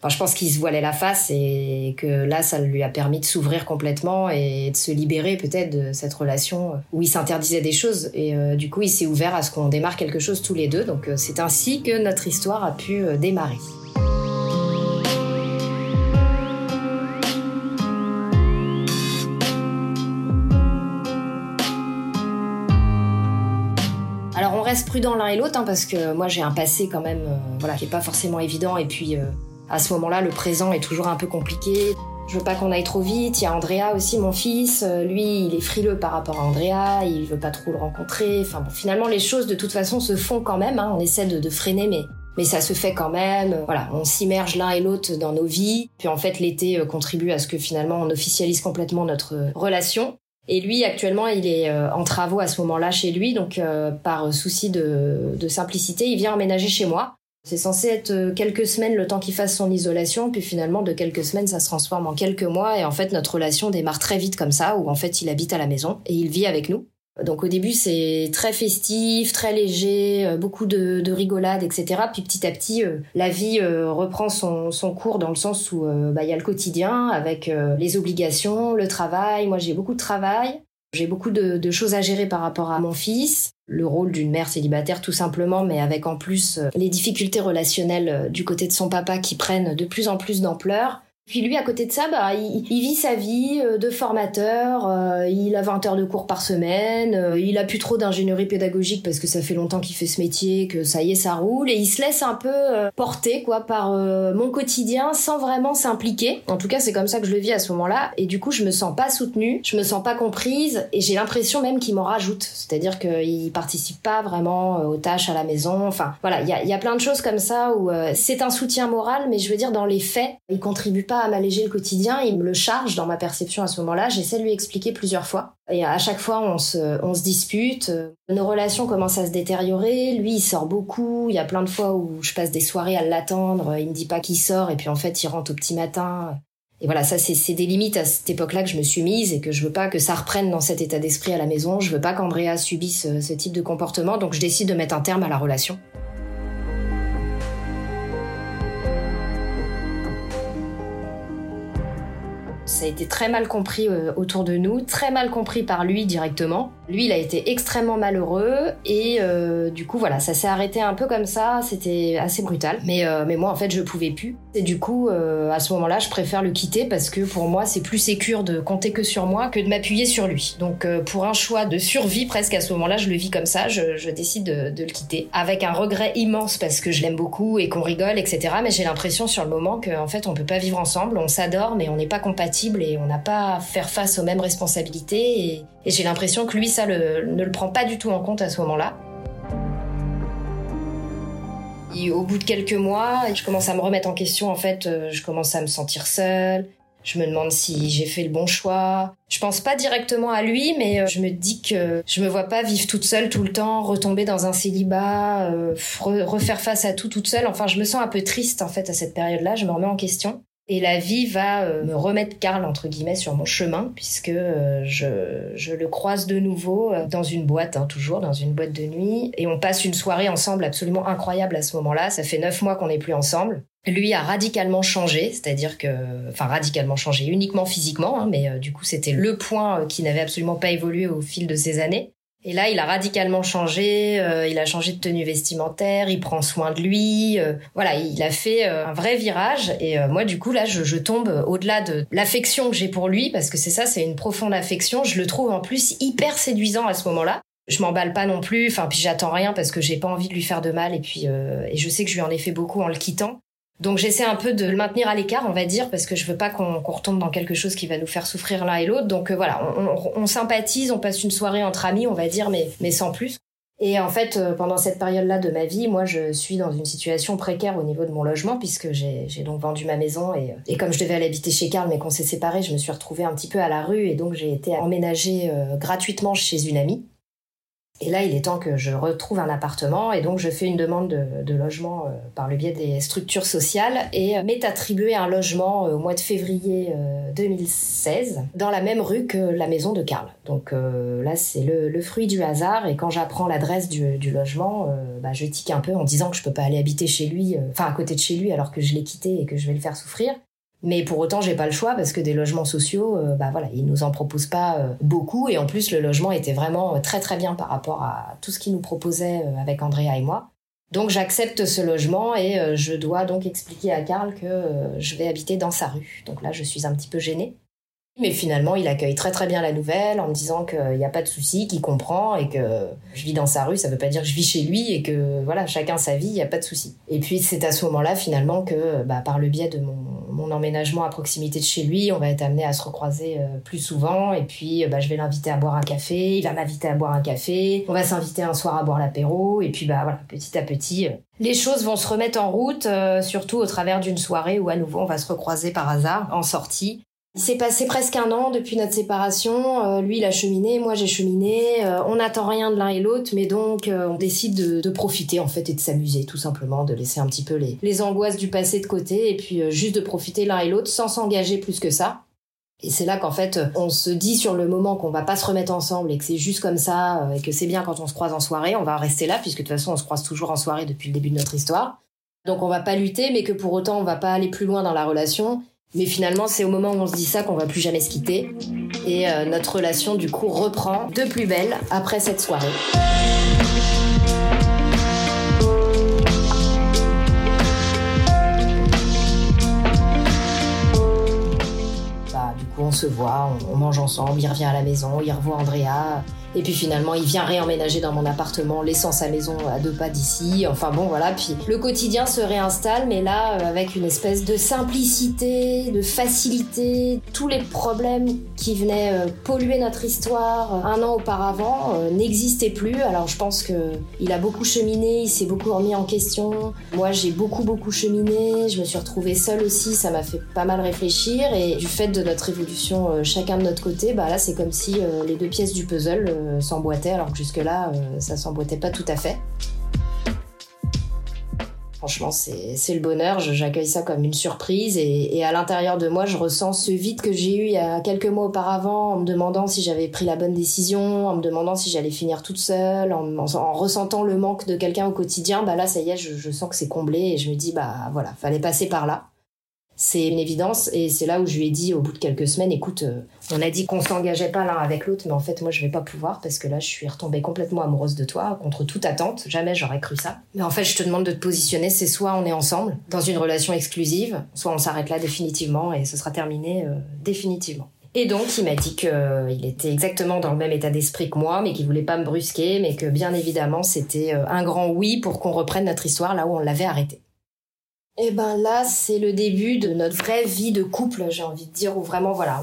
Enfin, je pense qu'il se voilait la face et que là, ça lui a permis de s'ouvrir complètement et de se libérer peut-être de cette relation où il s'interdisait des choses. Et euh, du coup, il s'est ouvert à ce qu'on démarre quelque chose tous les deux. Donc, euh, c'est ainsi que notre histoire a pu démarrer. reste prudent l'un et l'autre hein, parce que moi j'ai un passé quand même euh, voilà qui est pas forcément évident et puis euh, à ce moment-là le présent est toujours un peu compliqué. Je veux pas qu'on aille trop vite. Il y a Andrea aussi, mon fils. Euh, lui, il est frileux par rapport à Andrea. Il veut pas trop le rencontrer. Enfin bon, finalement, les choses de toute façon se font quand même. Hein. On essaie de, freiner, mais mais ça se fait quand même. Voilà, on s'immerge l'un et l'autre dans nos vies. Puis en fait, l'été contribue à ce que finalement on officialise complètement notre relation. Et lui, actuellement, il est en travaux à ce moment-là chez lui, donc par souci de, de simplicité, il vient emménager chez moi. C'est censé être euh, quelques semaines le temps qu'il fasse son isolation, puis finalement de quelques semaines ça se transforme en quelques mois et en fait notre relation démarre très vite comme ça, où en fait il habite à la maison et il vit avec nous. Donc au début c'est très festif, très léger, euh, beaucoup de, de rigolade, etc. Puis petit à petit euh, la vie reprend son, cours dans le sens où bah, il y a le quotidien avec les obligations, le travail. Moi j'ai beaucoup de travail. J'ai beaucoup de, choses à gérer par rapport à mon fils, le rôle d'une mère célibataire tout simplement, mais avec en plus euh, les difficultés relationnelles euh, du côté de son papa qui prennent de plus en plus d'ampleur. Puis lui, à côté de ça, bah, il, vit sa vie euh, de formateur. Euh, il a 20 heures de cours par semaine. Euh, il a plus trop d'ingénierie pédagogique parce que ça fait longtemps qu'il fait ce métier, que ça y est, ça roule. Et il se laisse un peu porter quoi par mon quotidien sans vraiment s'impliquer. En tout cas, c'est comme ça que je le vis à ce moment-là. Et du coup, je me sens pas soutenue, je me sens pas comprise, et j'ai l'impression même qu'il m'en rajoute. C'est-à-dire qu'il participe pas vraiment aux tâches à la maison. Enfin, voilà, il y a, y a, plein de choses comme ça où c'est un soutien moral, mais je veux dire dans les faits, il contribue pas à m'alléger le quotidien, il me le charge dans ma perception à ce moment-là. J'essaie de lui expliquer plusieurs fois. Et à chaque fois, on se, dispute. Nos relations commencent à se détériorer. Lui, il sort beaucoup. Il y a plein de fois où je passe des soirées à l'attendre. Il me dit pas qu'il sort et puis en fait, il rentre au petit matin. Et voilà, ça, c'est des limites à cette époque-là que je me suis mise et que je veux pas que ça reprenne dans cet état d'esprit à la maison. Je veux pas qu'Andrea subisse ce type de comportement. Donc, je décide de mettre un terme à la relation. Ça a été très mal compris euh, autour de nous, très mal compris par lui directement. Lui, il a été extrêmement malheureux et euh, du coup, voilà, ça s'est arrêté un peu comme ça. C'était assez brutal. Mais, euh, mais moi, en fait, je pouvais plus. Et du coup, à ce moment-là, je préfère le quitter parce que pour moi, c'est plus sécure de compter que sur moi que de m'appuyer sur lui. Donc, pour un choix de survie presque à ce moment-là, je le vis comme ça. Je, décide de, le quitter avec un regret immense parce que je l'aime beaucoup et qu'on rigole, etc. Mais j'ai l'impression sur le moment qu'en fait, on peut pas vivre ensemble. On s'adore, mais on n'est pas et on n'a pas à faire face aux mêmes responsabilités. Et, j'ai l'impression que lui, ça ne le prend pas du tout en compte à ce moment-là. Au bout de quelques mois, je commence à me remettre en question. En fait, euh, je commence à me sentir seule. Je me demande si j'ai fait le bon choix. Je pense pas directement à lui, mais euh, je me dis que je me vois pas vivre toute seule tout le temps, retomber dans un célibat, euh, refaire face à tout toute seule. Enfin, je me sens un peu triste en fait à cette période-là. Je me remets en question. Et la vie va euh, me remettre Karl entre guillemets sur mon chemin puisque euh, je, je, le croise de nouveau euh, dans une boîte, hein, toujours dans une boîte de nuit, et on passe une soirée ensemble absolument incroyable à ce moment-là. Ça fait neuf mois qu'on n'est plus ensemble. Lui a radicalement changé, c'est-à-dire que, enfin radicalement changé, uniquement physiquement, hein, mais du coup c'était le point qui n'avait absolument pas évolué au fil de ces années. Et là, il a radicalement changé, euh, il a changé de tenue vestimentaire, il prend soin de lui, euh, voilà, il a fait euh, un vrai virage. Et moi, du coup, là, je, je tombe au-delà de l'affection que j'ai pour lui, parce que c'est ça, c'est une profonde affection. Je le trouve en plus hyper séduisant à ce moment-là. Je m'emballe pas non plus, enfin, puis j'attends rien parce que j'ai pas envie de lui faire de mal, et puis, et je sais que je lui en ai fait beaucoup en le quittant. Donc j'essaie un peu de le maintenir à l'écart, on va dire, parce que je veux pas qu'on retombe dans quelque chose qui va nous faire souffrir l'un et l'autre. Donc euh, voilà, on, sympathise, on passe une soirée entre amis, on va dire, mais, mais sans plus. Et en fait, euh, pendant cette période-là de ma vie, moi, je suis dans une situation précaire au niveau de mon logement, puisque j'ai donc vendu ma maison. Et, et, comme je devais aller habiter chez Karl, mais qu'on s'est séparés, je me suis retrouvée un petit peu à la rue. Et donc, j'ai été emménagée euh, gratuitement chez une amie. Et là, il est temps que je retrouve un appartement et donc je fais une demande de, logement euh, par le biais des structures sociales et m'est attribué un logement euh, au mois de février 2016 euh, dans la même rue que la maison de Karl. Donc là, c'est le, fruit du hasard et quand j'apprends l'adresse du, logement, bah, je tique un peu en disant que je peux pas aller habiter chez lui, enfin à côté de chez lui alors que je l'ai quitté et que je vais le faire souffrir. Mais pour autant, j'ai pas le choix parce que des logements sociaux, euh, bah voilà, ils nous en proposent pas euh, beaucoup et en plus le logement était vraiment euh, très très bien par rapport à tout ce qu'ils nous proposaient avec Andrea et moi. Donc j'accepte ce logement et je dois donc expliquer à Karl que je vais habiter dans sa rue. Donc là, je suis un petit peu gênée. Mais finalement, il accueille très très bien la nouvelle en me disant qu'il n'y a pas de souci, qu'il comprend et que je vis dans sa rue, ça veut pas dire que je vis chez lui et que voilà, chacun sa vie, il n'y a pas de souci. Et puis c'est à ce moment-là finalement que bah, par le biais de mon, mon, emménagement à proximité de chez lui, on va être amené à se recroiser euh, plus souvent. Et puis bah, je vais l'inviter à boire un café, il va m'inviter à boire un café, on va s'inviter un soir à boire l'apéro. Et puis bah voilà, petit à petit, euh, les choses vont se remettre en route, euh, surtout au travers d'une soirée où à nouveau on va se recroiser par hasard en sortie il s'est passé presque un an depuis notre séparation. Euh, lui, il a cheminé, moi j'ai cheminé. Euh, on n'attend rien de l'un et l'autre, mais donc euh, on décide de, profiter en fait et de s'amuser tout simplement, de laisser un petit peu les, les angoisses du passé de côté et puis juste de profiter l'un et l'autre sans s'engager plus que ça. Et c'est là qu'en fait, on se dit sur le moment qu'on va pas se remettre ensemble et que c'est juste comme ça et que c'est bien quand on se croise en soirée, on va rester là puisque de toute façon on se croise toujours en soirée depuis le début de notre histoire. Donc on va pas lutter, mais que pour autant on va pas aller plus loin dans la relation mais finalement, c'est au moment où on se dit ça qu'on va plus jamais se quitter. Et euh, notre relation, du coup, reprend de plus belle après cette soirée. Bah, du coup, on se voit, on, on mange ensemble, il revient à la maison, il revoit Andrea. Et puis finalement, il vient réemménager dans mon appartement, laissant sa maison à deux pas d'ici. Enfin bon, voilà. Puis le quotidien se réinstalle, mais là, euh, avec une espèce de simplicité, de facilité. Tous les problèmes qui venaient euh, polluer notre histoire euh, un an auparavant n'existaient plus. Alors je pense que il a beaucoup cheminé, il s'est beaucoup remis en question. Moi, j'ai beaucoup beaucoup cheminé. Je me suis retrouvée seule aussi. Ça m'a fait pas mal réfléchir. Et du fait de notre évolution, chacun de notre côté, bah là, c'est comme si les deux pièces du puzzle euh, s'emboîtait, alors que jusque-là, euh, ça s'emboîtait pas tout à fait. Franchement, c'est le bonheur. J'accueille ça comme une surprise. Et, à l'intérieur de moi, je ressens ce vide que j'ai eu il y a quelques mois auparavant, en me demandant si j'avais pris la bonne décision, en me demandant si j'allais finir toute seule, en, ressentant le manque de quelqu'un au quotidien. Bah là, ça y est, je, je sens que c'est comblé et je me dis, bah voilà, fallait passer par là c'est une évidence et c'est là où je lui ai dit au bout de quelques semaines écoute euh, on a dit qu'on s'engageait pas l'un avec l'autre mais en fait moi je vais pas pouvoir parce que là je suis retombée complètement amoureuse de toi contre toute attente. Jamais j'aurais cru ça. Mais en fait je te demande de te positionner. C'est soit on est ensemble dans une relation exclusive soit on s'arrête là définitivement et ce sera terminé euh, définitivement. Et donc, il m'a dit qu'il euh, était exactement dans le même état d'esprit que moi, mais qu'il voulait pas me brusquer, mais que bien évidemment, c'était un grand oui pour qu'on reprenne notre histoire là où on l'avait arrêtée. Et eh ben là, c'est le début de notre vraie vie de couple, j'ai envie de dire, où vraiment, voilà,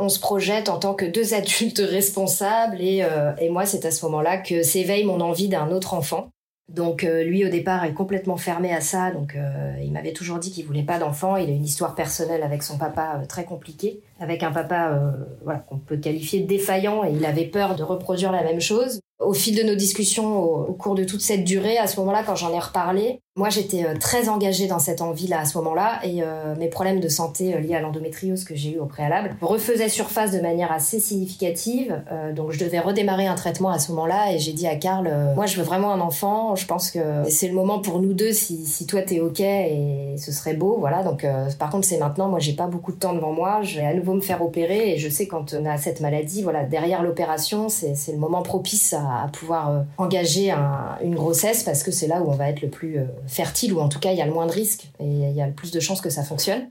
on, se projette en tant que deux adultes responsables. Et, euh, et moi, c'est à ce moment-là que s'éveille mon envie d'un autre enfant. Donc euh, lui au départ est complètement fermé à ça, donc euh, il m'avait toujours dit qu'il voulait pas d'enfant. Il a une histoire personnelle avec son papa très compliquée, avec un papa voilà qu'on peut qualifier de défaillant et il avait peur de reproduire la même chose. Au fil de nos discussions, au cours de toute cette durée, à ce moment-là, quand j'en ai reparlé, moi, j'étais euh, très engagée dans cette envie-là à ce moment-là et euh, mes problèmes de santé euh, liés à l'endométriose que j'ai eu au préalable refaisaient surface de manière assez significative. donc, je devais redémarrer un traitement à ce moment-là et j'ai dit à Karl, moi, je veux vraiment un enfant. Je pense que c'est le moment pour nous deux si, si toi t'es ok et ce serait beau. Voilà. Donc, par contre, c'est maintenant. Moi, j'ai pas beaucoup de temps devant moi. Je vais à nouveau me faire opérer et je sais quand on a cette maladie, voilà, derrière l'opération, c'est le moment propice à, pouvoir engager une grossesse parce que c'est là où on va être le plus fertile, ou en tout cas il y a le moins de risques et il y a le plus de chances que ça fonctionne.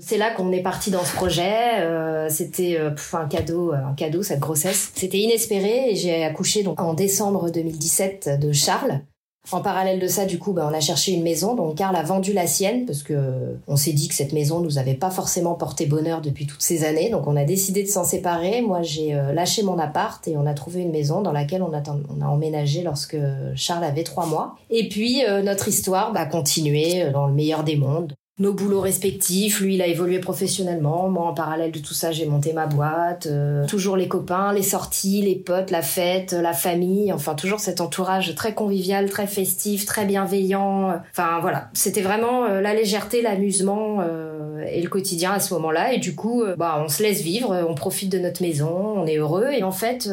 C'est là qu'on est parti dans ce projet. Euh, c'était euh, un cadeau, un cadeau cette grossesse. C'était inespéré et j'ai accouché donc en décembre 2017 de Charles. En parallèle de ça, du coup, bah, on a cherché une maison. Donc, Karl a vendu la sienne parce que on s'est dit que cette maison nous avait pas forcément porté bonheur depuis toutes ces années. Donc, on a décidé de s'en séparer. Moi, j'ai euh, lâché mon appart et on a trouvé une maison dans laquelle on a, emménagé lorsque Charles avait trois mois. Et puis, euh, notre histoire va continuer euh, dans le meilleur des mondes nos boulots respectifs. Lui, il a évolué professionnellement. Moi, en parallèle de tout ça, j'ai monté ma boîte. Euh, toujours les copains, les sorties, les potes, la fête, la famille. Enfin, toujours cet entourage très convivial, très festif, très bienveillant. Enfin, voilà. C'était vraiment euh, la légèreté, l'amusement euh, et le quotidien à ce moment-là. Et du coup, bah, on se laisse vivre, on profite de notre maison, on est heureux. Et en fait,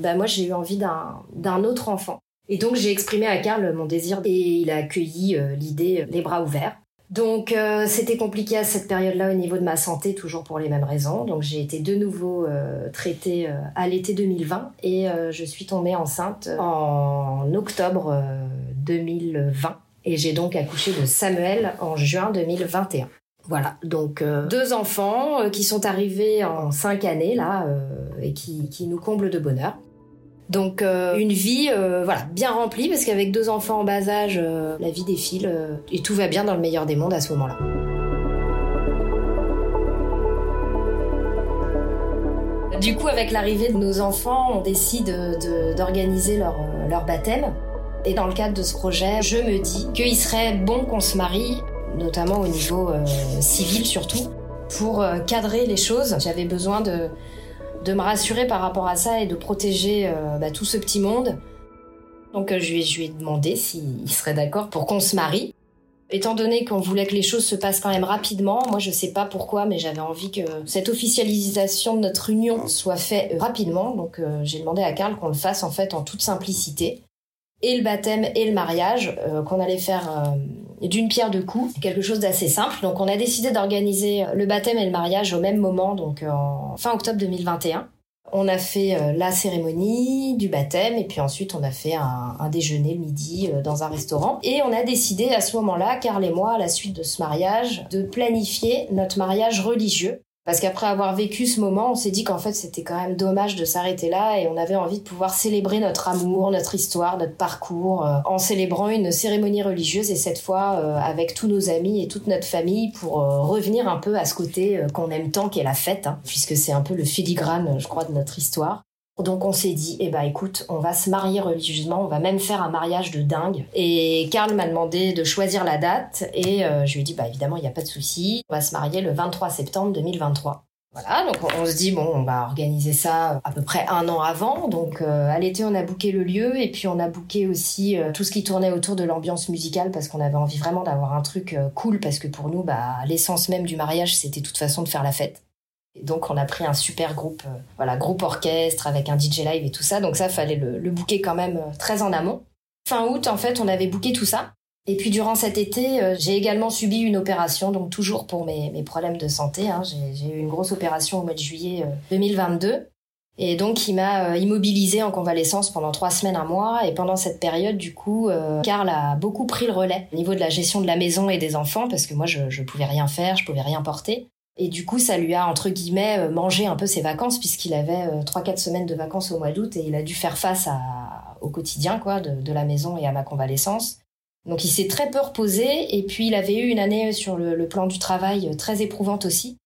bah, moi, j'ai eu envie d'un autre enfant. Et donc j'ai exprimé à Karl mon désir et il a accueilli l'idée les bras ouverts. Donc euh, c'était compliqué à cette période-là au niveau de ma santé, toujours pour les mêmes raisons. Donc j'ai été de nouveau euh, traitée euh, à l'été 2020 et je suis tombée enceinte en octobre 2020 et j'ai donc accouché de Samuel en juin 2021. Voilà, donc deux enfants qui sont arrivés en cinq années là et qui, qui nous comblent de bonheur. Donc une vie voilà bien remplie parce qu'avec deux enfants en bas âge, la vie défile et tout va bien dans le meilleur des mondes à ce moment-là. Du coup, avec l'arrivée de nos enfants, on décide d'organiser leur, leur baptême. Et dans le cadre de ce projet, je me dis qu'il serait bon qu'on se marie, notamment au niveau euh, civil surtout, pour euh, cadrer les choses. J'avais besoin de, de me rassurer par rapport à ça et de protéger euh, bah, tout ce petit monde. Donc je lui, je lui ai demandé s'il serait d'accord pour qu'on se marie. Étant donné qu'on voulait que les choses se passent quand même rapidement, moi je sais pas pourquoi, mais j'avais envie que cette officialisation de notre union soit faite rapidement. Donc euh, j'ai demandé à Karl qu'on le fasse en fait en toute simplicité. Et le baptême et le mariage, euh, qu'on allait faire euh, d'une pierre deux coups, quelque chose d'assez simple. Donc on a décidé d'organiser le baptême et le mariage au même moment, donc en fin octobre 2021. On a fait euh, la cérémonie du baptême et puis ensuite on a fait un, un déjeuner midi euh, dans un restaurant. Et on a décidé à ce moment-là, Carl et moi, à la suite de ce mariage, de planifier notre mariage religieux parce qu'après avoir vécu ce moment, on s'est dit qu'en fait c'était quand même dommage de s'arrêter là et on avait envie de pouvoir célébrer notre amour, notre histoire, notre parcours euh, en célébrant une cérémonie religieuse et cette fois euh, avec tous nos amis et toute notre famille pour euh, revenir un peu à ce côté qu'on aime tant qu'est la fête, hein, puisque c'est un peu le filigrane, je crois, de notre histoire. Donc on s'est dit, eh ben écoute, on va se marier religieusement, on va même faire un mariage de dingue. Et Karl m'a demandé de choisir la date et euh, je lui ai dit, bah évidemment, il n'y a pas de souci, on va se marier le 23 septembre 2023. Voilà, donc on, se dit, bon, on va organiser ça à peu près un an avant. Donc euh, à l'été, on a booké le lieu et puis on a booké aussi euh, tout ce qui tournait autour de l'ambiance musicale parce qu'on avait envie vraiment d'avoir un truc cool parce que pour nous, bah, l'essence même du mariage, c'était de toute façon de faire la fête donc on a pris un super groupe, euh, voilà, groupe orchestre avec un DJ live et tout ça. Donc ça, fallait le, le booker quand même euh, très en amont. Fin août, en fait, on avait booké tout ça. Et puis durant cet été, euh, j'ai également subi une opération, donc toujours pour mes, mes problèmes de santé. Hein. J'ai eu une grosse opération au mois de juillet 2022. Et donc, il m'a immobilisé en convalescence pendant trois semaines, un mois. Et pendant cette période, du coup, Karl a beaucoup pris le relais au niveau de la gestion de la maison et des enfants, parce que moi, je, je pouvais rien faire, je pouvais rien porter. Et du coup, ça lui a, entre guillemets, euh, mangé un peu ses vacances, puisqu'il avait euh, trois, quatre semaines de vacances au mois d'août et il a dû faire face à, au quotidien, quoi, de, de, la maison et à ma convalescence. Donc, il s'est très peu reposé et puis il avait eu une année sur le, le plan du travail euh, très éprouvante aussi.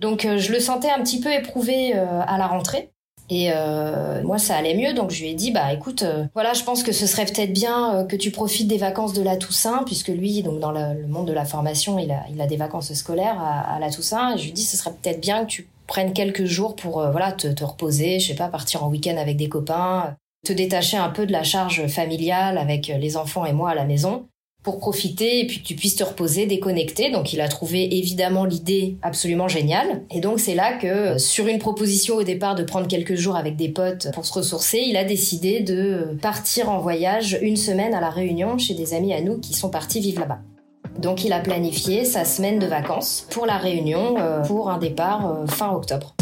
Donc, je le sentais un petit peu éprouvé à la rentrée. Et euh, moi, ça allait mieux, donc je lui ai dit, bah écoute, euh, voilà, je pense que ce serait peut-être bien euh, que tu profites des vacances de la Toussaint, puisque lui, donc dans le, monde de la formation, il a, il a des vacances scolaires à, la Toussaint. Et je lui ai dit, ce serait peut-être bien que tu prennes quelques jours pour voilà te, te, reposer, je sais pas, partir en week-end avec des copains, te détacher un peu de la charge familiale avec les enfants et moi à la maison pour profiter et puis que tu puisses te reposer, déconnecter. Donc il a trouvé évidemment l'idée absolument géniale. Et donc c'est là que sur une proposition au départ de prendre quelques jours avec des potes pour se ressourcer, il a décidé de partir en voyage une semaine à la Réunion chez des amis à nous qui sont partis vivre là-bas. Donc il a planifié sa semaine de vacances pour la Réunion euh, pour un départ euh, fin octobre.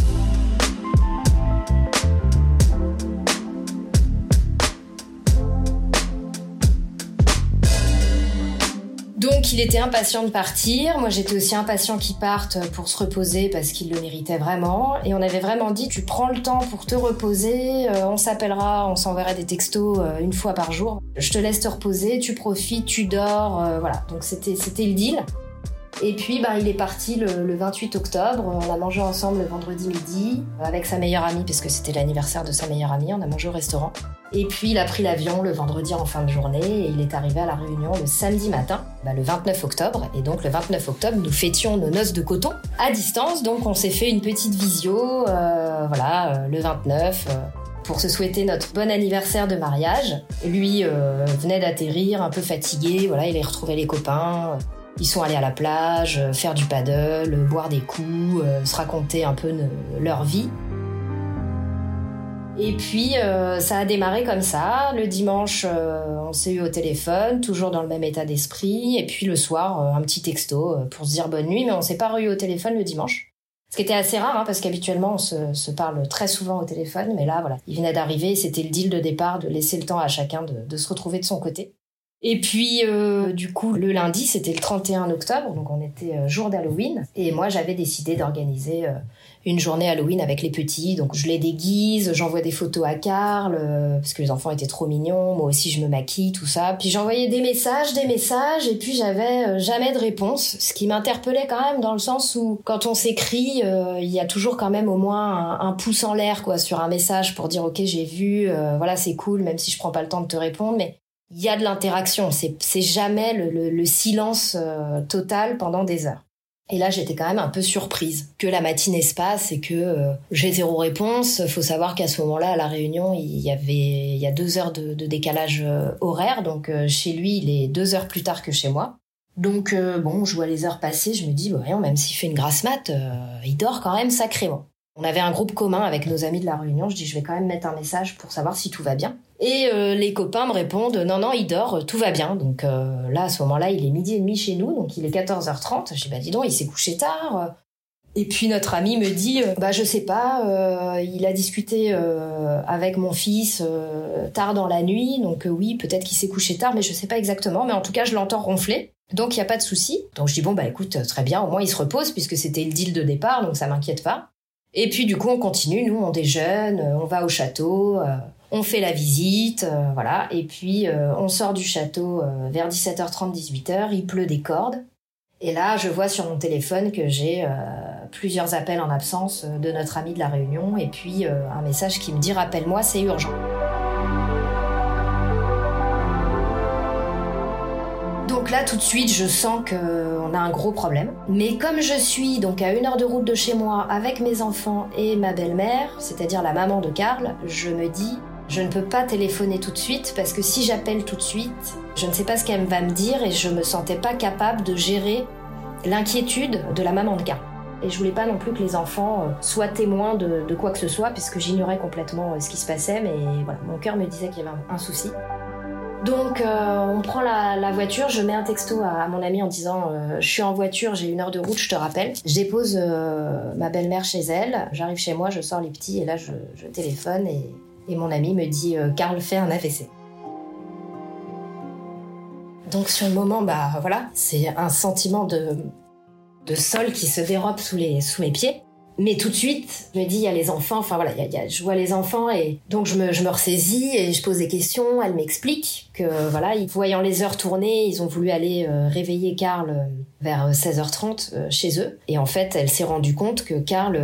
Il était impatient de partir. Moi j'étais aussi impatient qu'il parte pour se reposer parce qu'il le méritait vraiment. Et on avait vraiment dit tu prends le temps pour te reposer, euh, on s'appellera, on s'enverra des textos euh, une fois par jour. Je te laisse te reposer, tu profites, tu dors, euh, voilà. Donc c'était c'était le deal. Et puis, bah, il est parti le, le, 28 octobre. On a mangé ensemble le vendredi midi avec sa meilleure amie, parce que c'était l'anniversaire de sa meilleure amie. On a mangé au restaurant. Et puis, il a pris l'avion le vendredi en fin de journée et il est arrivé à la Réunion le samedi matin, bah, le 29 octobre. Et donc, le 29 octobre, nous fêtions nos noces de coton à distance. Donc, on s'est fait une petite visio, euh, voilà, euh, le 29. Euh, pour se souhaiter notre bon anniversaire de mariage. Lui venait d'atterrir, un peu fatigué, voilà, il a retrouvé les copains. Ils sont allés à la plage, faire du paddle, boire des coups, se raconter un peu leur vie. Et puis ça a démarré comme ça. Le dimanche, on s'est eu au téléphone, toujours dans le même état d'esprit. Et puis le soir, un petit texto pour se dire bonne nuit, mais on s'est pas eu au téléphone le dimanche. Ce qui était assez rare, hein, parce qu'habituellement on se, se, parle très souvent au téléphone, mais là voilà, il venait d'arriver, c'était le deal de départ de laisser le temps à chacun de, de se retrouver de son côté. Et puis, euh, du coup, le lundi, c'était le 31 octobre, donc on était euh, jour d'Halloween. Et moi, j'avais décidé d'organiser euh, une journée Halloween avec les petits. Donc, je les déguise, j'envoie des photos à Karl, parce que les enfants étaient trop mignons. Moi aussi, je me maquille, tout ça. Puis, j'envoyais des messages, des messages, et puis j'avais jamais de réponse. Ce qui m'interpellait quand même dans le sens où, quand on s'écrit, il y a toujours quand même au moins un, pouce en l'air, quoi, sur un message pour dire, OK, j'ai vu, voilà, c'est cool, même si je prends pas le temps de te répondre. Mais il y a de l'interaction. C'est jamais le, silence euh, total pendant des heures. Et là, j'étais quand même un peu surprise que la matinée se passe et que euh, j'ai zéro réponse. Faut savoir qu'à ce moment-là, à la réunion, il y avait il y a deux heures de, décalage euh, horaire. Donc chez lui, il est deux heures plus tard que chez moi. Donc bon, je vois les heures passer, je me dis, voyons, même s'il fait une grasse mat, il dort quand même sacrément. On avait un groupe commun avec nos amis de la réunion. Je dis, je vais quand même mettre un message pour savoir si tout va bien. Et euh, les copains me répondent, non, non, il dort, tout va bien. Donc euh, là, à ce moment-là, il est midi et demi chez nous, donc il est 14h30. Je dis, bah dis donc, il s'est couché tard. Et puis notre ami me dit, euh, bah je sais pas, il a discuté avec mon fils tard dans la nuit, donc oui, peut-être qu'il s'est couché tard, mais je sais pas exactement. Mais en tout cas, je l'entends ronfler. Donc il y a pas de souci. Donc je dis bon bah écoute très bien, au moins il se repose puisque c'était le deal de départ, donc ça m'inquiète pas. Et puis du coup, on continue, nous, on déjeune, euh, on va au château, euh, on fait la visite, euh, voilà. Et puis, on sort du château vers 17h30, 18h, il pleut des cordes. Et là, je vois sur mon téléphone que j'ai plusieurs appels en absence de notre ami de la Réunion et puis un message qui me dit rappelle-moi, c'est urgent. Là, tout de suite, je sens qu'on a un gros problème. Mais comme je suis donc à une heure de route de chez moi avec mes enfants et ma belle-mère, c'est-à-dire la maman de Karl, je me dis, je ne peux pas téléphoner tout de suite parce que si j'appelle tout de suite, je ne sais pas ce qu'elle va me dire et je me sentais pas capable de gérer l'inquiétude de la maman de Karl. Et je voulais pas non plus que les enfants euh, soient témoins de, quoi que ce soit, puisque j'ignorais complètement euh, ce qui se passait, mais voilà, mon cœur me disait qu'il y avait un souci. Donc euh, on prend la, voiture, je mets un texto à, mon ami en disant euh, je suis en voiture, j'ai une heure de route, je te rappelle. Je dépose euh, ma belle-mère chez elle, j'arrive chez moi, je sors les petits et là je, téléphone et, mon ami me dit Karl fait un AVC. Donc sur le moment, bah voilà, c'est un sentiment de, de sol qui se dérobe sous mes pieds. Mais tout de suite, je me dis, il y a les enfants, enfin voilà, y a, je vois les enfants et donc je me, je me ressaisis et je pose des questions. Elle m'explique que voilà, voyant les heures tourner, ils ont voulu aller euh, réveiller Karl euh, vers 16h30 euh, chez eux. Et en fait, elle s'est rendue compte que Karl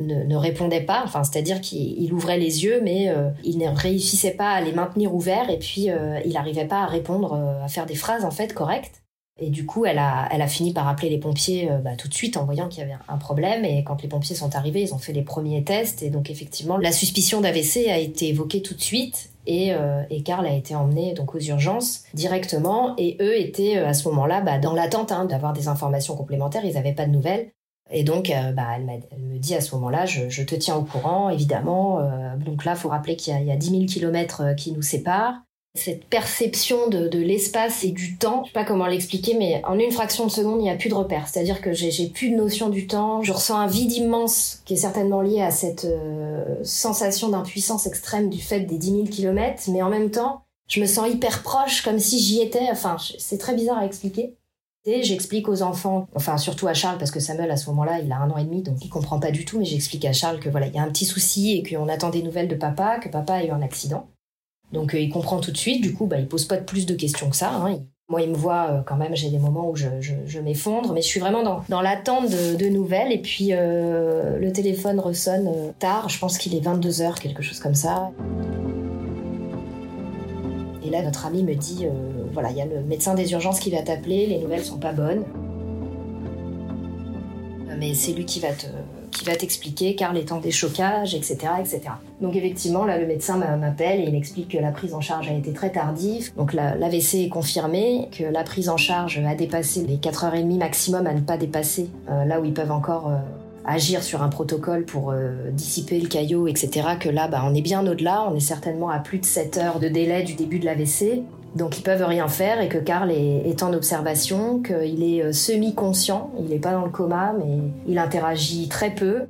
ne, ne, répondait pas, enfin c'est-à-dire qu'il ouvrait les yeux, mais il ne réussissait pas à les maintenir ouverts et puis il n'arrivait pas à répondre, à faire des phrases en fait correctes. Et du coup, elle a, elle a fini par appeler les pompiers euh, bah, tout de suite en voyant qu'il y avait un problème. Et quand les pompiers sont arrivés, ils ont fait les premiers tests. Et donc, effectivement, la suspicion d'AVC a été évoquée tout de suite. Et, euh, et Karl a été emmené donc aux urgences directement. Et eux étaient euh, à ce moment-là bah, dans l'attente hein, d'avoir des informations complémentaires. Ils n'avaient pas de nouvelles. Et donc, euh, bah, elle, elle, me dit à ce moment-là, je, je, te tiens au courant, évidemment. donc là, faut rappeler qu'il y, y, a 10 000 kilomètres qui nous séparent cette perception de, l'espace et du temps. Je sais pas comment l'expliquer, mais en une fraction de seconde, il n'y a plus de repère. C'est-à-dire que j'ai plus de notion du temps. Je ressens un vide immense qui est certainement lié à cette euh, sensation d'impuissance extrême du fait des 10 000 kilomètres, mais en même temps, je me sens hyper proche, comme si j'y étais. Enfin, c'est très bizarre à expliquer. J'explique aux enfants, enfin surtout à Charles, parce que Samuel à ce moment-là, il a un an et demi, donc il comprend pas du tout, mais j'explique à Charles que voilà, il y a un petit souci et qu'on attend des nouvelles de papa, que papa a eu un accident. Donc euh, il comprend tout de suite, du coup, bah, il pose pas plus de questions que ça. Hein. Moi, il me voit euh, quand même, j'ai des moments où je, m'effondre, mais je suis vraiment dans, l'attente de, de, nouvelles. Et puis, euh, le téléphone ressonne tard, je pense qu'il est 22h, quelque chose comme ça. Et là, notre ami me dit, voilà, il y a le médecin des urgences qui va t'appeler, les nouvelles sont pas bonnes. Mais c'est lui qui va te, qui va t'expliquer Karl est en déchocage, etc., etc. Donc effectivement, là, le médecin m'appelle et il explique que la prise en charge a été très tardive. Donc l'AVC est confirmé, que la prise en charge a dépassé les 4h30 maximum à ne pas dépasser, euh, là où ils peuvent encore euh, agir sur un protocole pour euh, dissiper le caillot, etc. Que là, bah, on est bien au-delà, on est certainement à plus de 7 heures de délai du début de l'AVC. Donc ils peuvent rien faire et que Karl est, en observation, qu'il est euh, semi-conscient, il n'est pas dans le coma, mais il interagit très peu.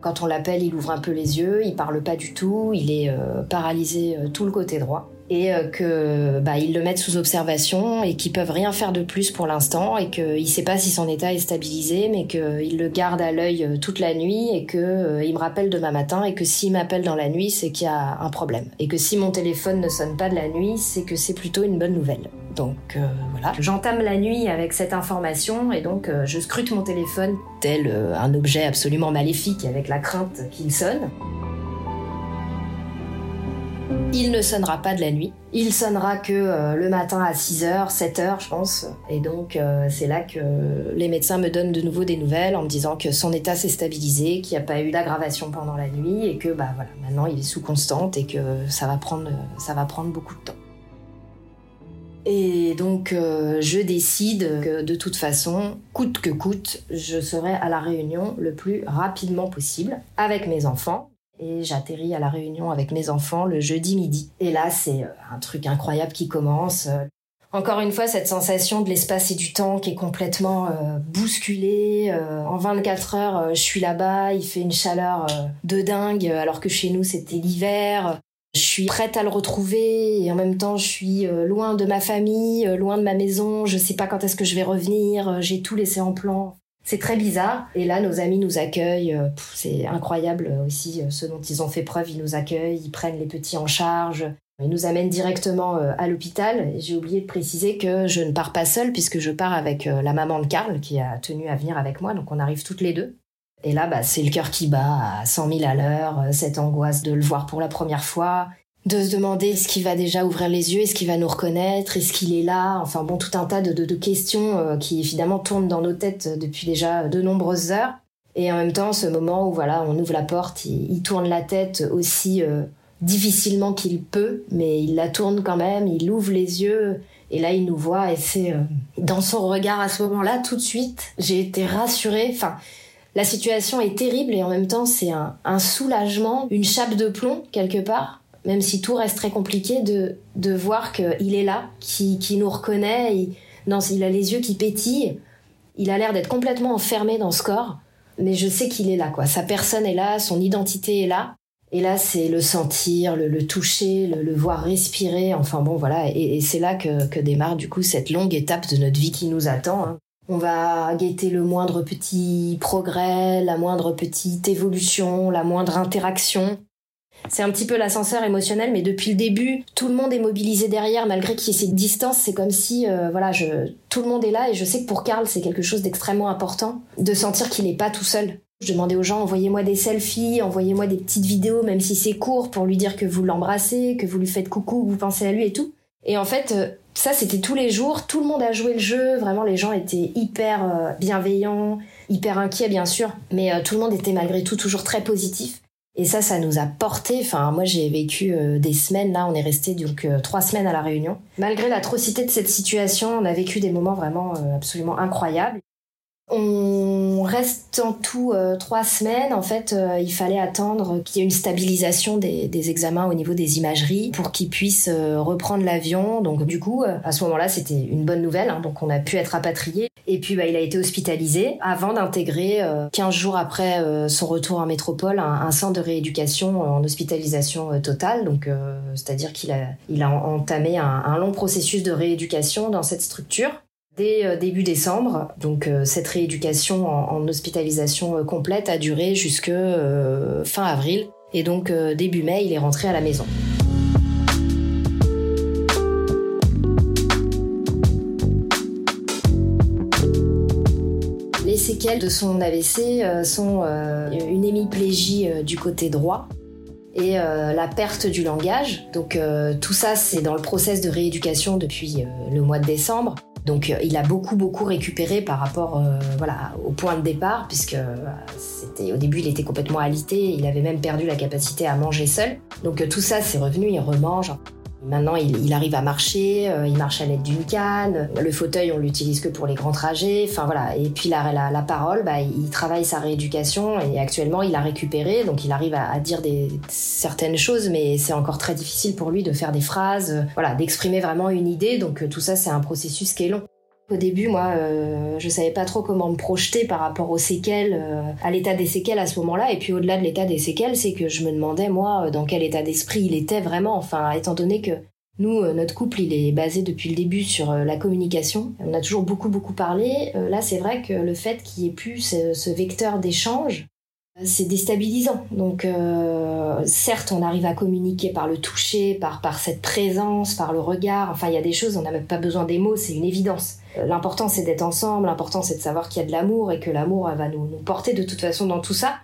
Quand on l'appelle, il ouvre un peu les yeux, il parle pas du tout, il est euh, paralysé euh, tout le côté droit. Et euh, que bah ils le mettent sous observation et qu'ils peuvent rien faire de plus pour l'instant et qu'il sait pas si son état est stabilisé mais qu'il le garde à l'œil euh, toute la nuit et que euh, me rappelle demain matin et que s'il m'appelle dans la nuit c'est qu'il y a un problème et que si mon téléphone ne sonne pas de la nuit c'est que c'est plutôt une bonne nouvelle. Donc voilà, j'entame la nuit avec cette information et donc je scrute mon téléphone tel un objet absolument maléfique avec la crainte qu'il sonne. Il ne sonnera pas de la nuit. Il sonnera que euh, le matin à 6h, 7h, je pense. Et donc, euh, c'est là que les médecins me donnent de nouveau des nouvelles en me disant que son état s'est stabilisé, qu'il n'y a pas eu d'aggravation pendant la nuit et que, bah voilà, maintenant il est sous constante et que ça va prendre, beaucoup de temps. Et donc, euh, je décide que de toute façon, coûte que coûte, je serai à la réunion le plus rapidement possible avec mes enfants et j'atterris à la réunion avec mes enfants le jeudi midi. Et là, c'est euh, un truc incroyable qui commence. Euh, encore une fois, cette sensation de l'espace et du temps qui est complètement euh, bousculée. en 24 heures, je suis là-bas, il fait une chaleur de dingue, alors que chez nous, c'était l'hiver. Je suis prête à le retrouver et en même temps, je suis loin de ma famille, loin de ma maison. Je sais pas quand est-ce que je vais revenir. J'ai tout laissé en plan. C'est très bizarre. Et là, nos amis nous accueillent. Euh, c'est incroyable aussi euh, ce dont ils ont fait preuve. Ils nous accueillent, ils prennent les petits en charge. Ils nous amènent directement euh, à l'hôpital. J'ai oublié de préciser que je ne pars pas seule puisque je pars avec la maman de Karl qui a tenu à venir avec moi. Donc on arrive toutes les deux. Et là, bah, c'est le cœur qui bat à 100 000 à l'heure, cette angoisse de le voir pour la première fois, de se demander est-ce qu'il va déjà ouvrir les yeux, est-ce qu'il va nous reconnaître, est-ce qu'il est là, enfin bon, tout un tas de, questions euh, qui évidemment tournent dans nos têtes depuis déjà de nombreuses heures. Et en même temps, ce moment où voilà, on ouvre la porte, il, tourne la tête aussi euh, difficilement qu'il peut, mais il la tourne quand même, il ouvre les yeux. Et là, il nous voit et c'est euh, dans son regard à ce moment-là, tout de suite, j'ai été rassurée. Enfin, la situation est terrible et en même temps, c'est un soulagement, une chape de plomb quelque part même si tout reste très compliqué, de, de voir qu'il est là, qu'il qui nous reconnaît. Il, non, il a les yeux qui pétillent. Il a l'air d'être complètement enfermé dans ce corps. Mais je sais qu'il est là, quoi. Sa personne est là, son identité est là. Et là, c'est le sentir, le, toucher, le, voir respirer. Enfin bon, voilà. Et, c'est là que, que, démarre du coup cette longue étape de notre vie qui nous attend. Hein. On va guetter le moindre petit progrès, la moindre petite évolution, la moindre interaction. C'est un petit peu l'ascenseur émotionnel, mais depuis le début, tout le monde est mobilisé derrière, malgré qu'il y ait cette distance. C'est comme si, euh, voilà, je, tout le monde est là, et je sais que pour Karl, c'est quelque chose d'extrêmement important de sentir qu'il n'est pas tout seul. Je demandais aux gens, envoyez-moi des selfies, envoyez-moi des petites vidéos, même si c'est court, pour lui dire que vous l'embrassez, que vous lui faites coucou, que vous pensez à lui et tout. Et en fait, euh, ça, c'était tous les jours. Tout le monde a joué le jeu. Vraiment, les gens étaient hyper euh, bienveillants, hyper inquiets, bien sûr. Mais tout le monde était malgré tout toujours très positif. Et ça, ça nous a porté. Enfin, moi, j'ai vécu euh, des semaines. Là, on est resté donc euh, trois semaines à la Réunion. Malgré l'atrocité de cette situation, on a vécu des moments vraiment euh, absolument incroyables. On reste en tout euh, trois semaines. En fait, euh, il fallait attendre qu'il y ait une stabilisation des, examens au niveau des imageries pour qu'ils puissent euh, reprendre l'avion. Donc du coup, à ce moment-là, c'était une bonne nouvelle. Hein. donc on a pu être rapatrié. Et puis bah, il a été hospitalisé avant d'intégrer 15 jours après son retour en métropole un, centre de rééducation en hospitalisation totale. Donc c'est-à-dire qu'il a, il a entamé un long processus de rééducation dans cette structure. Dès euh, début décembre, donc euh, cette rééducation en, hospitalisation euh, complète a duré jusque fin avril. Et donc début mai, il est rentré à la maison. Les séquelles de son AVC sont une hémiplégie du côté droit et la perte du langage. Donc tout ça, c'est dans le process de rééducation depuis le mois de décembre. Donc euh, il a beaucoup beaucoup récupéré par rapport euh, voilà au point de départ puisque euh, c'était au début il était complètement alité, il avait même perdu la capacité à manger seul. Donc tout ça c'est revenu, il remange. Maintenant, il, arrive à marcher, il marche à l'aide d'une canne. Le fauteuil, on l'utilise que pour les grands trajets. Enfin voilà. Et puis la, la, parole, bah, il travaille sa rééducation et actuellement, il a récupéré, donc il arrive à, à dire des, certaines choses, mais c'est encore très difficile pour lui de faire des phrases, voilà, d'exprimer vraiment une idée. Donc tout ça, c'est un processus qui est long. Au début, moi, euh, je savais pas trop comment me projeter par rapport aux séquelles, euh, à l'état des séquelles à ce moment-là. Et puis au-delà de l'état des séquelles, c'est que je me demandais, moi, euh, dans quel état d'esprit il était vraiment. Enfin, étant donné que Nous, euh, notre couple, il est basé depuis le début sur la communication. On a toujours beaucoup, beaucoup parlé. Là, c'est vrai que le fait qu'il n'y ait plus ce, vecteur d'échange, c'est déstabilisant. Donc, certes, on arrive à communiquer par le toucher, par, par cette présence, par le regard. Enfin, il y a des choses, on n'a même pas besoin des mots, c'est une évidence. L'important, c'est d'être ensemble. L'important, c'est de savoir qu'il y a de l'amour et que l'amour va nous, nous porter de toute façon dans tout ça.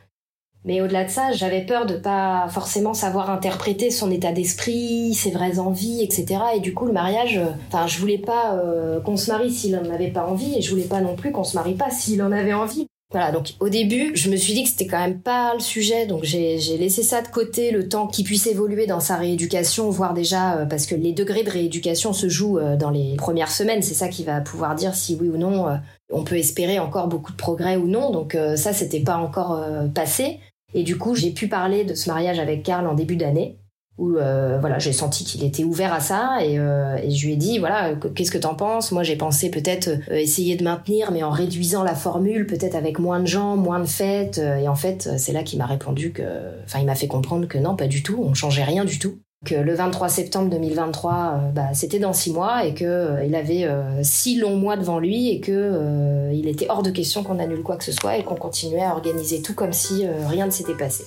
Mais au-delà de ça, j'avais peur de pas forcément savoir interpréter son état d'esprit, ses vraies envies, etc. Et du coup, le mariage, euh, enfin, je voulais pas euh, qu'on se marie s'il en avait pas envie, et je voulais pas non plus qu'on se marie pas s'il en avait envie. Voilà, donc au début, je me suis dit que c'était quand même pas le sujet, donc j'ai laissé ça de côté le temps qu'il puisse évoluer dans sa rééducation, voire déjà, euh, parce que les degrés de rééducation se jouent dans les premières semaines, c'est ça qui va pouvoir dire si oui ou non on peut espérer encore beaucoup de progrès ou non, donc ça c'était pas encore passé. Et du coup, j'ai pu parler de ce mariage avec Karl en début d'année, où euh, voilà, j'ai senti qu'il était ouvert à ça, et, euh, je lui ai dit voilà, qu'est-ce que t'en penses? Moi, j'ai pensé peut-être euh, essayer de maintenir, mais en réduisant la formule, peut-être avec moins de gens, moins de fêtes. Et en fait, c'est là qu'il m'a répondu que, enfin, il m'a fait comprendre que non, pas du tout, on changeait rien du tout que le 23 septembre 2023, euh, bah, c'était dans six mois et que il avait six longs mois devant lui et que il était hors de question qu'on annule quoi que ce soit et qu'on continuait à organiser tout comme si rien ne s'était passé.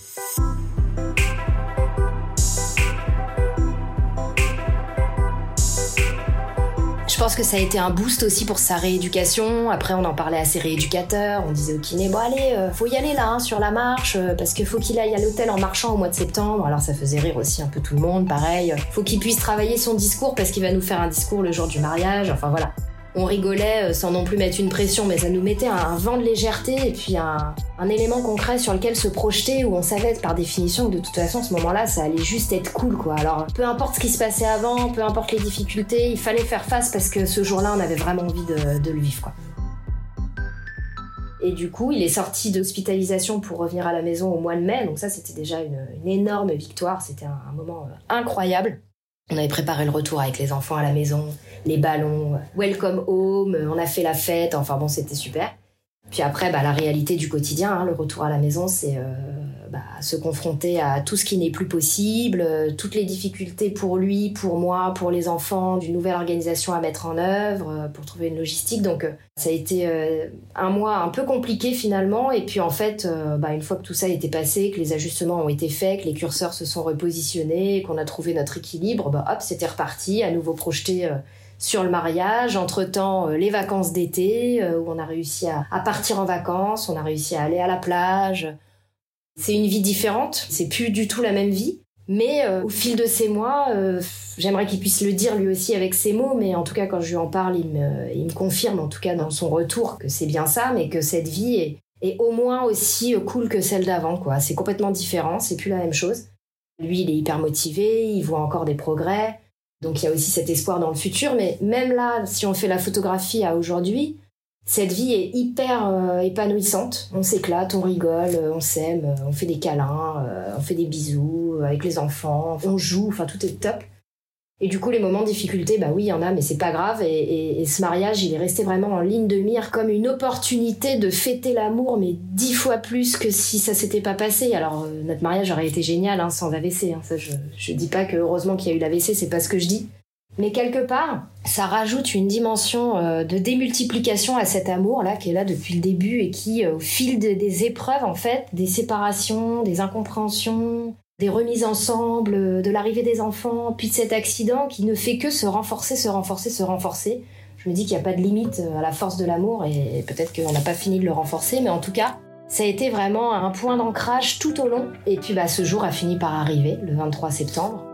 Pense que ça a été un boost aussi pour sa rééducation. Après, on en parlait à ses rééducateurs. On disait au kiné, bon allez, euh, faut y aller là, hein, sur la marche, euh, parce qu'il faut qu'il aille à l'hôtel en marchant au mois de septembre. Alors ça faisait rire aussi un peu tout le monde, pareil. Faut qu'il puisse travailler son discours parce qu'il va nous faire un discours le jour du mariage. Enfin voilà on rigolait euh, sans non plus mettre une pression, mais ça nous mettait un, vent de légèreté et puis un, élément concret sur lequel se projeter où on savait par définition que de toute façon, ce moment-là, ça allait juste être cool, quoi. Alors, peu importe ce qui se passait avant, peu importe les difficultés, il fallait faire face parce que ce jour-là, on avait vraiment envie de, le vivre. Et du coup, il est sorti d'hospitalisation pour revenir à la maison au mois de mai, donc ça, c'était déjà une, énorme victoire, c'était un moment euh, incroyable. On avait préparé le retour avec les enfants à la maison, les ballons, welcome home, on a fait la fête, enfin bon, c'était super. Puis après, bah, la réalité du quotidien, hein, le retour à la maison, c'est euh, bah, se confronter à tout ce qui n'est plus possible, euh, toutes les difficultés pour lui, pour moi, pour les enfants, d'une nouvelle organisation à mettre en œuvre, euh, pour trouver une logistique. Donc ça a été un mois un peu compliqué finalement. Et puis en fait, bah, une fois que tout ça a été passé, que les ajustements ont été faits, que les curseurs se sont repositionnés, qu'on a trouvé notre équilibre, bah, hop, c'était reparti, à nouveau projeté sur le mariage, entre-temps les vacances d'été, où on a réussi à, partir en vacances, on a réussi à aller à la plage, c'est une vie différente, c'est plus du tout la même vie. Mais euh, au fil de ces mois, euh, j'aimerais qu'il puisse le dire lui aussi avec ses mots, mais en tout cas quand je lui en parle, il me, confirme en tout cas dans son retour que c'est bien ça, mais que cette vie est, au moins aussi cool que celle d'avant. C'est complètement différent, c'est plus la même chose. Lui, il est hyper motivé, il voit encore des progrès, donc il y a aussi cet espoir dans le futur. Mais même là, si on fait la photographie à aujourd'hui, cette vie est hyper euh, épanouissante. On s'éclate, on rigole, euh, on s'aime, euh, on fait des câlins, on fait des bisous avec les enfants, on joue, enfin tout est top. Et du coup, les moments de difficulté, bah oui, il y en a, mais c'est pas grave. Et, ce mariage, il est resté vraiment en ligne de mire comme une opportunité de fêter l'amour, mais dix fois plus que si ça s'était pas passé. Alors, notre mariage aurait été génial hein, sans AVC. Hein. Ça, je, je dis pas que heureusement qu'il y a eu l'AVC, c'est pas ce que je dis. Mais quelque part, ça rajoute une dimension euh, de démultiplication à cet amour-là qui est là depuis le début et qui, euh, au fil des épreuves, en fait, des séparations, des incompréhensions, des remises ensemble, euh, de l'arrivée des enfants, puis de cet accident qui ne fait que se renforcer, se renforcer, se renforcer. Je me dis qu'il n'y a pas de limite à la force de l'amour et peut-être qu'on n'a pas fini de le renforcer, mais en tout cas, ça a été vraiment un point d'ancrage tout au long. Et puis bah, ce jour a fini par arriver, le 23 septembre.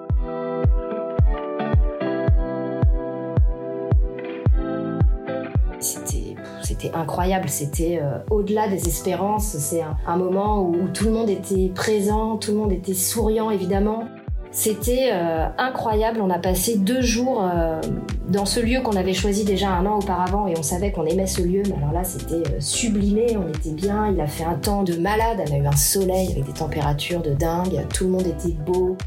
C'était incroyable, c'était euh, au-delà des espérances, c'est un, moment où, tout le monde était présent, tout le monde était souriant évidemment. C'était euh, incroyable, on a passé deux jours euh, dans ce lieu qu'on avait choisi déjà un an auparavant et on savait qu'on aimait ce lieu, mais alors là c'était sublimé, on était bien, il a fait un temps de malade, on a eu un soleil avec des températures de dingue, tout le monde était beau,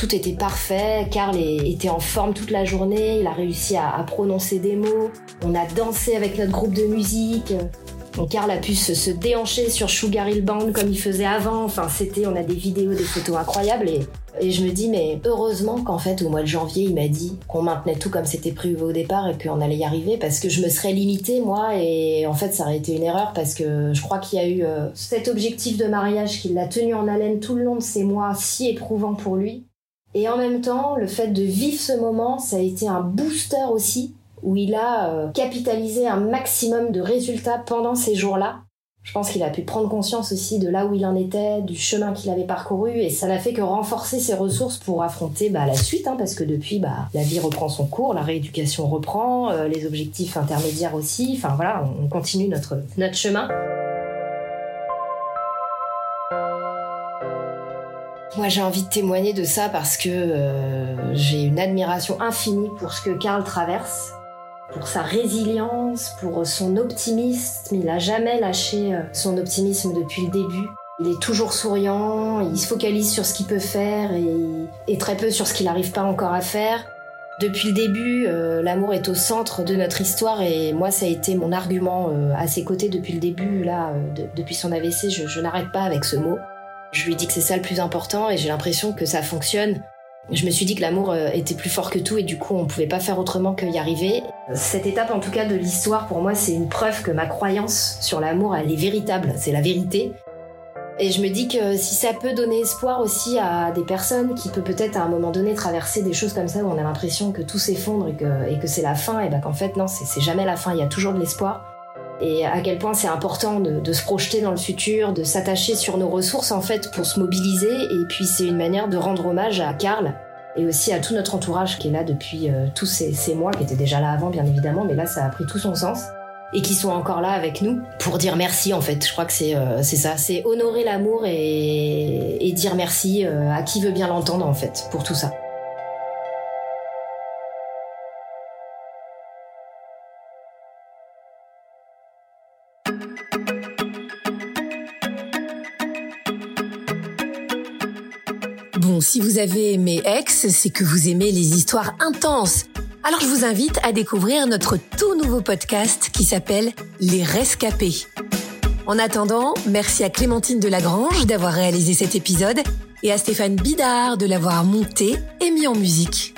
tout était parfait. Karl était en forme toute la journée. Il a réussi à, prononcer des mots. On a dansé avec notre groupe de musique. Donc Karl a pu se, déhancher sur Sugar Hill Band comme il faisait avant. Enfin, c'était, on a des vidéos, des photos incroyables et, et je me dis, mais heureusement qu'en fait, au mois de janvier, il m'a dit qu'on maintenait tout comme c'était prévu au départ et qu'on allait y arriver parce que je me serais limitée, moi, et en fait, ça aurait été une erreur parce que je crois qu'il y a eu euh, cet objectif de mariage qui l'a tenu en haleine tout le long de ces mois si éprouvants pour lui. Et en même temps, le fait de vivre ce moment, ça a été un booster aussi où il a euh, capitalisé un maximum de résultats pendant ces jours-là. Je pense qu'il a pu prendre conscience aussi de là où il en était, du chemin qu'il avait parcouru, et ça n'a fait que renforcer ses ressources pour affronter bah, la suite, hein, parce que depuis, bah, la vie reprend son cours, la rééducation reprend, euh, les objectifs intermédiaires aussi. Enfin voilà, on continue notre notre chemin. Moi, j'ai envie de témoigner de ça parce que euh, j'ai une admiration infinie pour ce que Karl traverse pour sa résilience, pour son optimisme. Il n'a jamais lâché euh, son optimisme depuis le début. Il est toujours souriant, il se focalise sur ce qu'il peut faire et, très peu sur ce qu'il n'arrive pas encore à faire. Depuis le début, euh, l'amour est au centre de notre histoire et moi, ça a été mon argument à ses côtés depuis le début. Là, depuis son AVC, je n'arrête pas avec ce mot. Je lui dis que c'est ça le plus important et j'ai l'impression que ça fonctionne je me suis dit que l'amour euh, était plus fort que tout et du coup on pouvait pas faire autrement que y arriver. Cette étape en tout cas de l'histoire pour moi c'est une preuve que ma croyance sur l'amour elle est véritable, c'est la vérité. Et je me dis que si ça peut donner espoir aussi à des personnes qui peut peut-être à un moment donné traverser des choses comme ça où on a l'impression que tout s'effondre et que, c'est la fin, et ben qu'en fait non, c'est jamais la fin, il y a toujours de l'espoir et à quel point c'est important de, se projeter dans le futur, de s'attacher sur nos ressources en fait pour se mobiliser. Et puis c'est une manière de rendre hommage à Karl et aussi à tout notre entourage qui est là depuis euh, tous ces, mois, qui était déjà là avant bien évidemment, mais là ça a pris tout son sens et qui sont encore là avec nous pour dire merci en fait. Je crois que c'est euh, ça, c'est honorer l'amour et, dire merci euh, à qui veut bien l'entendre en fait pour tout ça. Si vous avez aimé Ex, c'est que vous aimez les histoires intenses. Alors je vous invite à découvrir notre tout nouveau podcast qui s'appelle Les Rescapés. En attendant, merci à Clémentine Delagrange d'avoir réalisé cet épisode et à Stéphane Bidard de l'avoir monté et mis en musique.